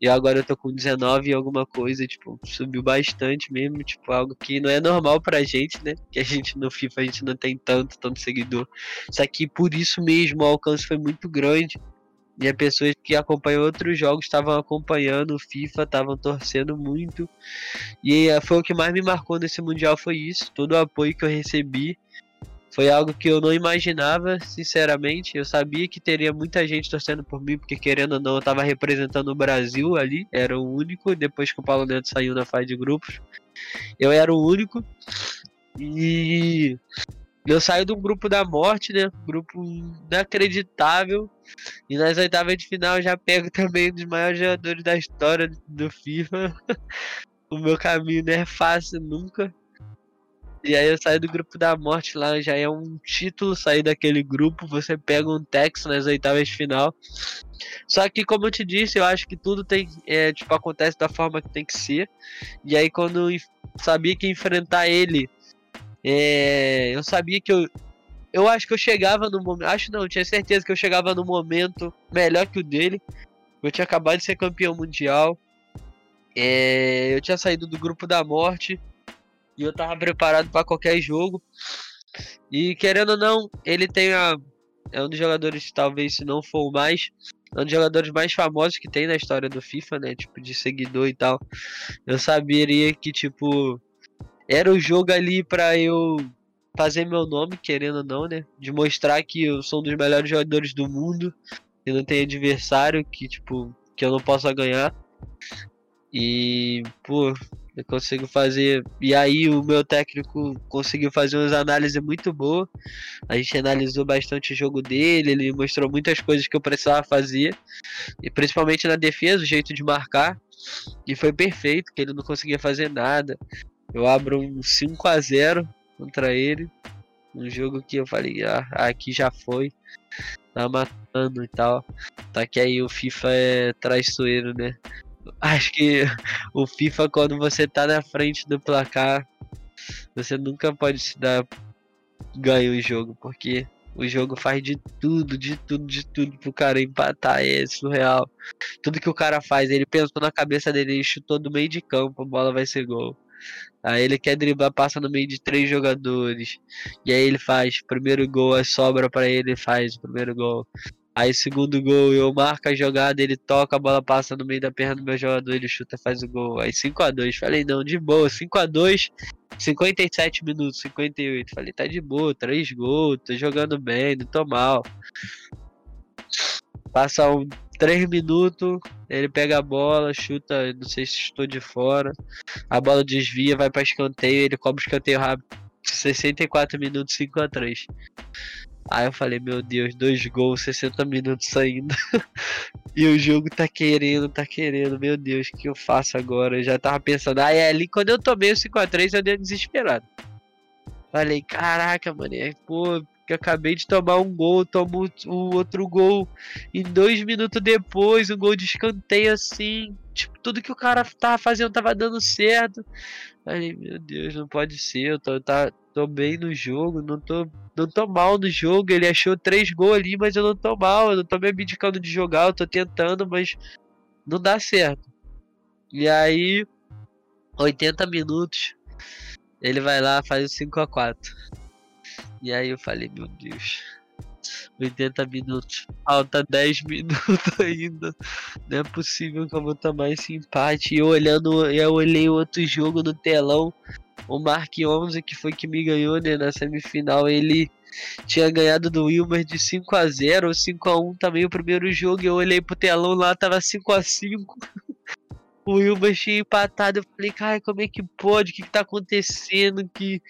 e agora eu tô com 19 e alguma coisa, tipo, subiu bastante mesmo, tipo, algo que não é normal pra gente, né? Que a gente no FIFA a gente não tem tanto, tanto seguidor. Só que por isso mesmo o alcance foi muito grande. E as pessoas que acompanham outros jogos estavam acompanhando o FIFA, estavam torcendo muito. E eh, foi o que mais me marcou nesse Mundial, foi isso. Todo o apoio que eu recebi foi algo que eu não imaginava, sinceramente. Eu sabia que teria muita gente torcendo por mim, porque querendo ou não, eu estava representando o Brasil ali. Era o único, depois que o Paulo Neto saiu na fase de grupos. Eu era o único. E eu de um grupo da morte, né? Grupo inacreditável. E nas oitavas de final já pego também um dos maiores jogadores da história do FIFA. o meu caminho não é fácil nunca. E aí eu saio do grupo da morte lá, já é um título sair daquele grupo. Você pega um Tex nas oitavas de final. Só que, como eu te disse, eu acho que tudo tem. É, tipo, acontece da forma que tem que ser. E aí, quando eu sabia que enfrentar ele, é, eu sabia que eu. Eu acho que eu chegava no momento. Acho não, eu tinha certeza que eu chegava no momento melhor que o dele. Eu tinha acabado de ser campeão mundial. É, eu tinha saído do grupo da morte. E eu tava preparado para qualquer jogo. E querendo ou não, ele tem a. É um dos jogadores, talvez, se não for o mais. É um dos jogadores mais famosos que tem na história do FIFA, né? Tipo, de seguidor e tal. Eu saberia que, tipo. Era o jogo ali para eu fazer meu nome, querendo ou não, né? De mostrar que eu sou um dos melhores jogadores do mundo. E não tem adversário que, tipo, que eu não possa ganhar. E, pô, eu consigo fazer. E aí o meu técnico conseguiu fazer umas análises muito boas. A gente analisou bastante o jogo dele, ele mostrou muitas coisas que eu precisava fazer. E principalmente na defesa, o jeito de marcar. E foi perfeito, que ele não conseguia fazer nada. Eu abro um 5 a 0 contra ele. Um jogo que eu falei, ah, aqui já foi. Tá matando e tal. Tá que aí o FIFA é traiçoeiro, né? Acho que o FIFA, quando você tá na frente do placar, você nunca pode se dar ganho o jogo, porque o jogo faz de tudo, de tudo, de tudo pro cara empatar. É surreal. Tudo que o cara faz, ele pensou na cabeça dele, ele chutou do meio de campo, a bola vai ser gol. Aí ele quer driblar, passa no meio de três jogadores. E aí ele faz primeiro gol, a sobra para ele faz o primeiro gol. Aí, segundo gol, eu marco a jogada, ele toca, a bola passa no meio da perna do meu jogador, ele chuta, faz o gol. Aí, 5x2. Falei, não, de boa, 5x2, 57 minutos, 58. Falei, tá de boa, 3 gols, tô jogando bem, não tô mal. Passa um 3 minutos, ele pega a bola, chuta, não sei se estou de fora. A bola desvia, vai para escanteio, ele cobra o escanteio rápido. 64 minutos, 5 x 3 Aí eu falei, meu Deus, dois gols, 60 minutos ainda. e o jogo tá querendo, tá querendo. Meu Deus, o que eu faço agora? Eu já tava pensando. Aí ali, quando eu tomei o 5x3, eu dei desesperado. Falei, caraca, mano, pô, que acabei de tomar um gol, tomo o outro gol. E dois minutos depois, um gol de escanteio assim. Tipo, tudo que o cara tava fazendo tava dando certo. Falei, meu Deus, não pode ser. Eu tô, tá, tô bem no jogo, não tô, não tô mal no jogo. Ele achou três gols ali, mas eu não tô mal. Eu não tô me abdicando de jogar, eu tô tentando, mas não dá certo. E aí, 80 minutos, ele vai lá, faz o 5 a 4 e aí eu falei, meu Deus, 80 minutos, falta 10 minutos ainda. Não é possível que eu vou tomar esse empate. E eu olhando, eu olhei outro jogo no telão. O Mark 11, que foi que me ganhou né, na semifinal, ele tinha ganhado do Wilmer de 5 a 0 ou 5 a 1 também o primeiro jogo. Eu olhei pro telão lá, tava 5 a 5 o Wilbur tinha empatado. Eu falei, cara, como é que pode? O que, que tá acontecendo? Que...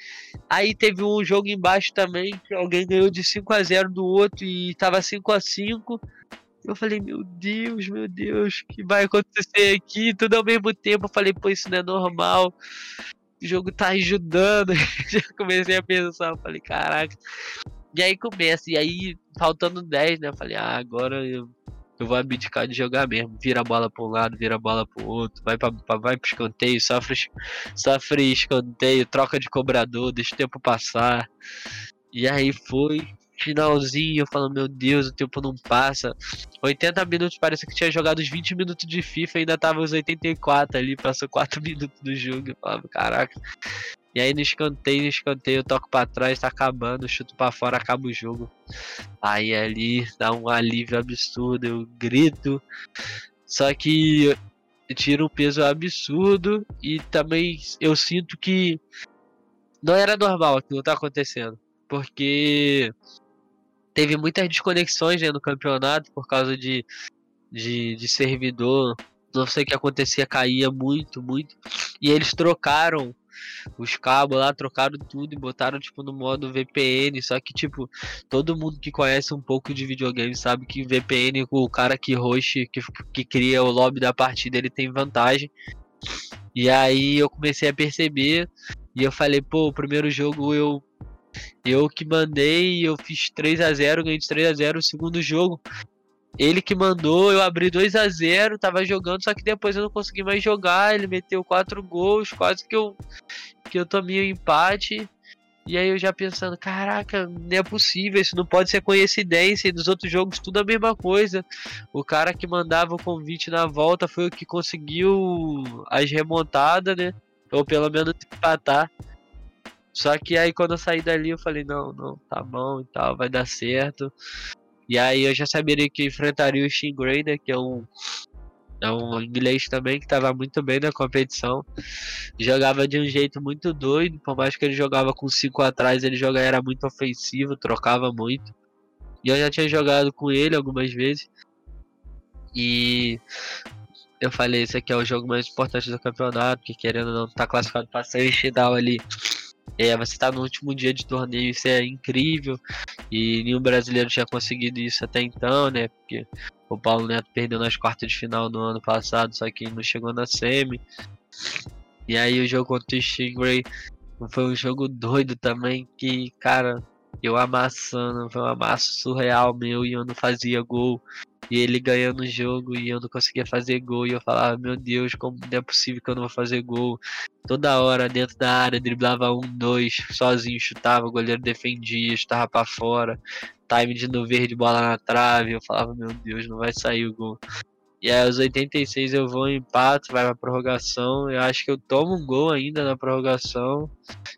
Aí teve um jogo embaixo também, que alguém ganhou de 5 a 0 do outro e tava 5 a 5 Eu falei, meu Deus, meu Deus, o que vai acontecer aqui? Tudo ao mesmo tempo. Eu falei, pô, isso não é normal. O jogo tá ajudando. Já comecei a pensar, eu falei, caraca. E aí começa, e aí faltando 10, né? Eu falei, ah, agora eu eu vou abdicar de jogar mesmo. Vira a bola para um lado, vira a bola para o outro, vai para vai pro escanteio, sofre, sofre escanteio, troca de cobrador, deixa o tempo passar. E aí foi, finalzinho, eu falo, meu Deus, o tempo não passa. 80 minutos, parece que tinha jogado os 20 minutos de FIFA, ainda tava os 84 ali, passou 4 minutos do jogo. Eu falava, caraca, e aí no escanteio, no escanteio, eu toco pra trás, tá acabando, chuto pra fora, acaba o jogo. Aí ali dá um alívio absurdo, eu grito. Só que tira um peso absurdo e também eu sinto que não era normal aquilo que tá acontecendo. Porque teve muitas desconexões né, no campeonato por causa de, de, de servidor. Não sei o que acontecia, caía muito, muito. E eles trocaram os cabos lá, trocaram tudo e botaram, tipo, no modo VPN. Só que, tipo, todo mundo que conhece um pouco de videogame sabe que VPN, o cara que host, que, que cria o lobby da partida, ele tem vantagem. E aí eu comecei a perceber e eu falei, pô, o primeiro jogo eu eu que mandei, eu fiz 3 a 0 ganhei de 3 a 0 o segundo jogo. Ele que mandou, eu abri 2 a 0 tava jogando, só que depois eu não consegui mais jogar. Ele meteu quatro gols, quase que eu que eu tomei o um empate. E aí eu já pensando, caraca, não é possível, isso não pode ser coincidência. E nos outros jogos tudo a mesma coisa. O cara que mandava o convite na volta foi o que conseguiu as remontadas, né? Ou pelo menos empatar. Só que aí quando eu saí dali eu falei, não, não, tá bom e tal, vai dar certo. E aí eu já saberia que enfrentaria o Shin Grey, né, que é um é um inglês também que estava muito bem na competição. Jogava de um jeito muito doido, por mais que ele jogava com 5 atrás, ele jogava era muito ofensivo, trocava muito. E eu já tinha jogado com ele algumas vezes. E eu falei, esse aqui é o jogo mais importante do campeonato, que querendo ou não tá classificado para semifinal ali. É, você está no último dia de torneio, isso é incrível. E nenhum brasileiro tinha conseguido isso até então, né? Porque o Paulo Neto perdeu nas quartas de final no ano passado, só que não chegou na semi. E aí o jogo contra o Stingray foi um jogo doido também, que, cara, eu amassando, foi um amasso surreal meu e eu não fazia gol. E ele ganhando o jogo e eu não conseguia fazer gol. E eu falava, meu Deus, como não é possível que eu não vou fazer gol? Toda hora dentro da área, driblava um, dois, sozinho, chutava, o goleiro defendia, estava para fora. Time de no verde, bola na trave. Eu falava, meu Deus, não vai sair o gol. E aí aos 86 eu vou empate, vai pra prorrogação. Eu acho que eu tomo um gol ainda na prorrogação.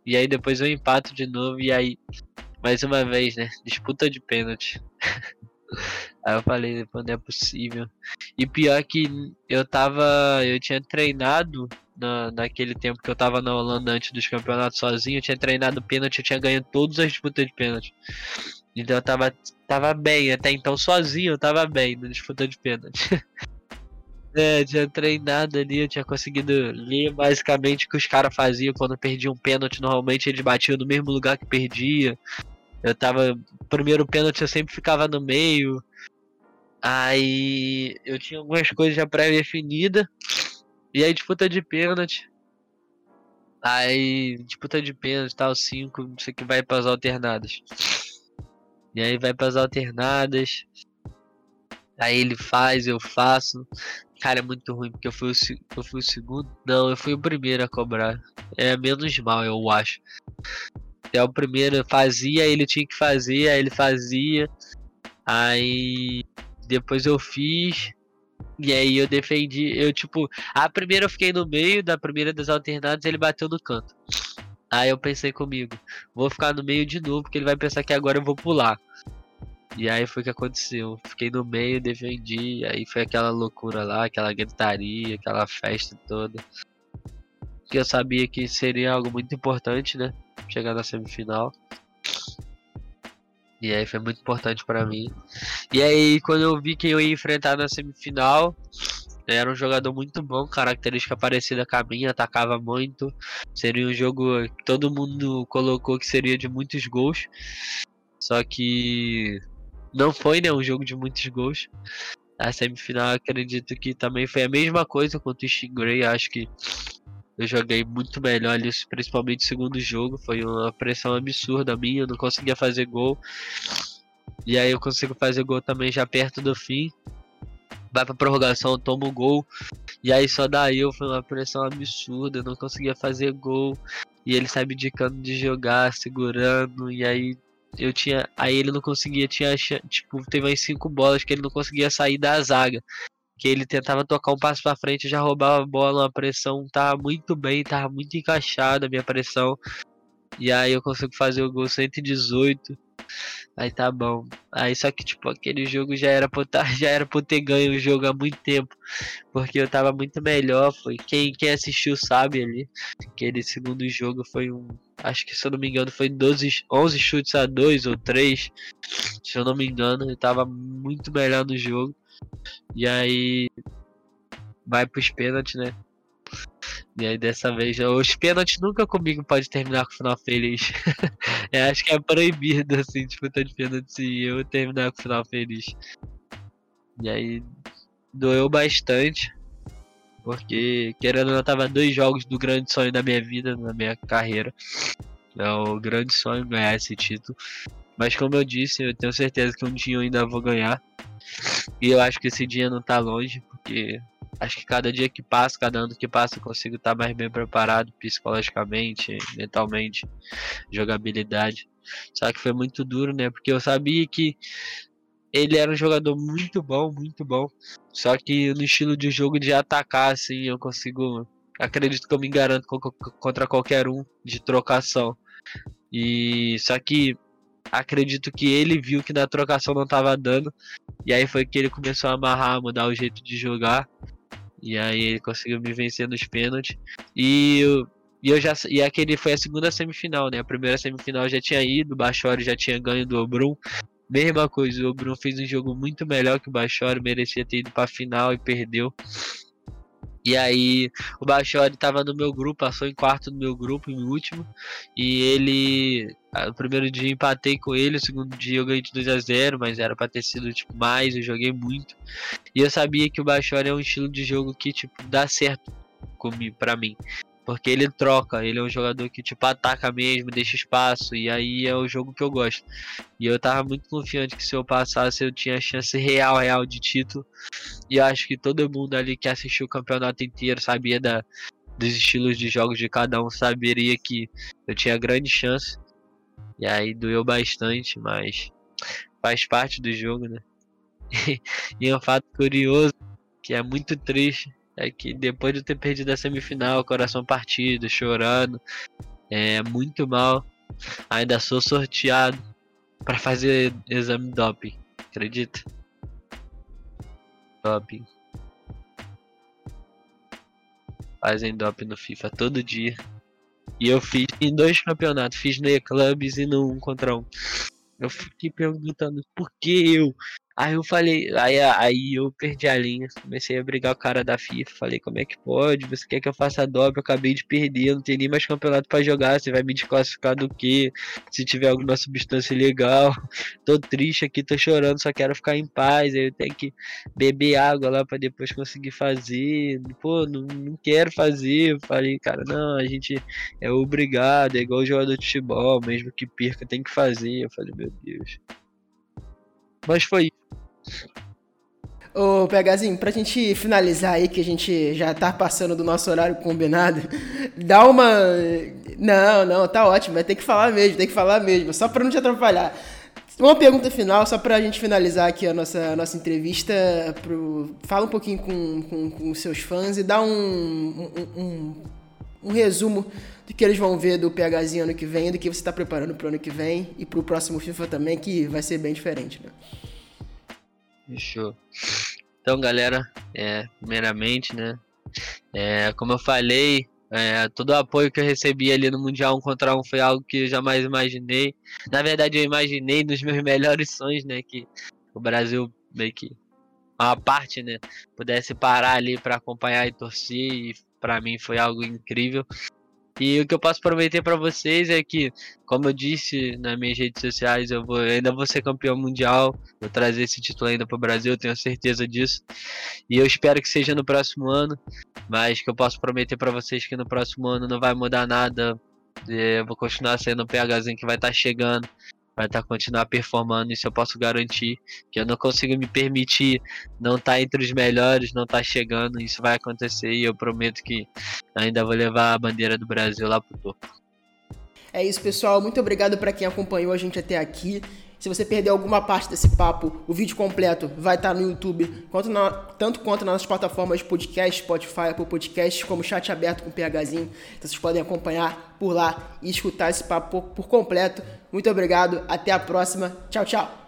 E aí depois eu empato de novo. E aí, mais uma vez, né? Disputa de pênalti. Aí eu falei, não é possível. E pior que eu tava. Eu tinha treinado na, naquele tempo que eu tava na Holanda antes dos campeonatos sozinho, eu tinha treinado pênalti, eu tinha ganho todas as disputas de pênalti. Então eu tava, tava bem, até então sozinho eu tava bem na disputa de pênalti. é, tinha treinado ali, eu tinha conseguido ler basicamente o que os caras faziam quando perdiam um pênalti. Normalmente eles batiam no mesmo lugar que perdia. Eu tava. Primeiro pênalti eu sempre ficava no meio. Aí eu tinha algumas coisas já pré-definidas. E aí disputa de pênalti. Aí disputa de pênalti, tal, 5, isso aqui vai para as alternadas. E aí vai para as alternadas. Aí ele faz, eu faço. Cara, é muito ruim, porque eu fui, o, eu fui o segundo. Não, eu fui o primeiro a cobrar. É menos mal, eu acho. É o primeiro fazia, ele tinha que fazer, aí ele fazia. Aí depois eu fiz. E aí eu defendi. Eu, tipo, a primeira eu fiquei no meio, da primeira das alternadas ele bateu no canto. Aí eu pensei comigo, vou ficar no meio de novo, porque ele vai pensar que agora eu vou pular. E aí foi o que aconteceu. Fiquei no meio, defendi, aí foi aquela loucura lá, aquela gritaria, aquela festa toda. Que eu sabia que seria algo muito importante, né? Chegar na semifinal. E aí foi muito importante para mim. E aí quando eu vi quem eu ia enfrentar na semifinal, era um jogador muito bom, característica parecida com a minha, atacava muito. Seria um jogo que todo mundo colocou que seria de muitos gols. Só que não foi, né, um jogo de muitos gols. A semifinal acredito que também foi a mesma coisa contra o Stingray, acho que eu joguei muito melhor ali, principalmente no segundo jogo. Foi uma pressão absurda minha, eu não conseguia fazer gol. E aí eu consigo fazer gol também já perto do fim. Vai pra prorrogação, toma o gol. E aí só daí eu foi uma pressão absurda, eu não conseguia fazer gol. E ele sabe indicando de jogar, segurando. E aí eu tinha. Aí ele não conseguia, tinha. Tipo, teve umas cinco bolas que ele não conseguia sair da zaga. Que ele tentava tocar um passo para frente, já roubava a bola, a pressão tava muito bem, tava muito encaixada a minha pressão. E aí eu consigo fazer o gol 118. Aí tá bom. Aí só que tipo, aquele jogo já era pra tá, já era pra ter ganho o jogo há muito tempo. Porque eu tava muito melhor. Foi quem, quem assistiu sabe ali. Aquele segundo jogo foi um. Acho que se eu não me engano foi 12, 11 chutes a 2 ou 3. Se eu não me engano, eu tava muito melhor no jogo. E aí vai pros pênaltis, né? E aí dessa vez, os pênaltis nunca comigo pode terminar com o final feliz. eu acho que é proibido, assim, disputa de pênaltis e eu terminar com o final feliz. E aí doeu bastante. Porque, querendo ou não, tava dois jogos do grande sonho da minha vida, na minha carreira. É o grande sonho ganhar esse título. Mas como eu disse, eu tenho certeza que um dia eu ainda vou ganhar. E eu acho que esse dia não tá longe, porque acho que cada dia que passa, cada ano que passa, eu consigo estar mais bem preparado psicologicamente, mentalmente, jogabilidade. Só que foi muito duro, né? Porque eu sabia que ele era um jogador muito bom, muito bom. Só que no estilo de jogo de atacar, assim, eu consigo. Acredito que eu me garanto contra qualquer um de trocação. E só que acredito que ele viu que na trocação não estava dando. E aí foi que ele começou a amarrar, mudar o jeito de jogar. E aí ele conseguiu me vencer nos pênaltis. E eu, e eu já e aquele foi a segunda semifinal, né? A primeira semifinal já tinha ido, o Bachori já tinha ganho do Obrum. Mesma coisa, o Bruno fez um jogo muito melhor que o Bachori, merecia ter ido pra final e perdeu. E aí o Bachori tava no meu grupo, passou em quarto no meu grupo, em último. E ele. O primeiro dia empatei com ele, o segundo dia eu ganhei de 2 a 0 mas era pra ter sido tipo, mais, eu joguei muito. E eu sabia que o Bachori é um estilo de jogo que tipo, dá certo comigo, pra mim. Porque ele troca, ele é um jogador que tipo ataca mesmo, deixa espaço, e aí é o jogo que eu gosto. E eu tava muito confiante que se eu passasse eu tinha chance real, real de título. E eu acho que todo mundo ali que assistiu o campeonato inteiro sabia da, dos estilos de jogos de cada um, saberia que eu tinha grande chance. E aí doeu bastante, mas faz parte do jogo, né? e é um fato curioso, que é muito triste, é que depois de ter perdido a semifinal, coração partido, chorando, é muito mal. Ainda sou sorteado para fazer exame doping, acredita? Doping. Fazem doping no FIFA todo dia. E eu fiz em dois campeonatos, fiz no E-Clubs e no 1 contra 1. Eu fiquei perguntando por que eu? Aí eu falei, aí, aí eu perdi a linha, comecei a brigar o cara da FIFA, falei, como é que pode? Você quer que eu faça dobra? Eu acabei de perder, não tem nem mais campeonato para jogar, você vai me desclassificar do que? Se tiver alguma substância legal, tô triste aqui, tô chorando, só quero ficar em paz, aí eu tenho que beber água lá para depois conseguir fazer. Pô, não, não quero fazer. Eu falei, cara, não, a gente é obrigado, é igual jogador de futebol, mesmo que perca, tem que fazer. Eu falei, meu Deus. Mas foi Ô, Pegazinho, pra gente finalizar aí, que a gente já tá passando do nosso horário combinado, dá uma. Não, não, tá ótimo, vai ter que falar mesmo, tem que falar mesmo, só pra não te atrapalhar. Uma pergunta final, só pra gente finalizar aqui a nossa, a nossa entrevista. Pro... Fala um pouquinho com, com, com os seus fãs e dá um, um, um, um resumo do que eles vão ver do PHzinho ano que vem, do que você está preparando pro ano que vem e pro próximo FIFA também, que vai ser bem diferente, né? Fechou. Então, galera, é, primeiramente, né? É, como eu falei, é, todo o apoio que eu recebi ali no Mundial 1 contra 1 foi algo que eu jamais imaginei. Na verdade, eu imaginei nos meus melhores sonhos, né? Que o Brasil meio que uma parte, né? Pudesse parar ali para acompanhar e torcer. E para mim foi algo incrível. E o que eu posso prometer para vocês é que, como eu disse nas minhas redes sociais, eu vou, ainda vou ser campeão mundial, vou trazer esse título ainda para o Brasil, tenho certeza disso. E eu espero que seja no próximo ano, mas que eu posso prometer para vocês que no próximo ano não vai mudar nada. Eu vou continuar sendo o PHzinho que vai estar tá chegando vai estar tá, continuar performando, isso eu posso garantir. Que eu não consigo me permitir não estar tá entre os melhores, não estar tá chegando, isso vai acontecer e eu prometo que ainda vou levar a bandeira do Brasil lá pro topo. É isso, pessoal. Muito obrigado para quem acompanhou a gente até aqui. Se você perdeu alguma parte desse papo, o vídeo completo vai estar no YouTube, quanto na, tanto quanto nas plataformas de podcast, Spotify, Apple Podcasts, como chat aberto com PHzinho. Então vocês podem acompanhar por lá e escutar esse papo por completo. Muito obrigado, até a próxima. Tchau, tchau.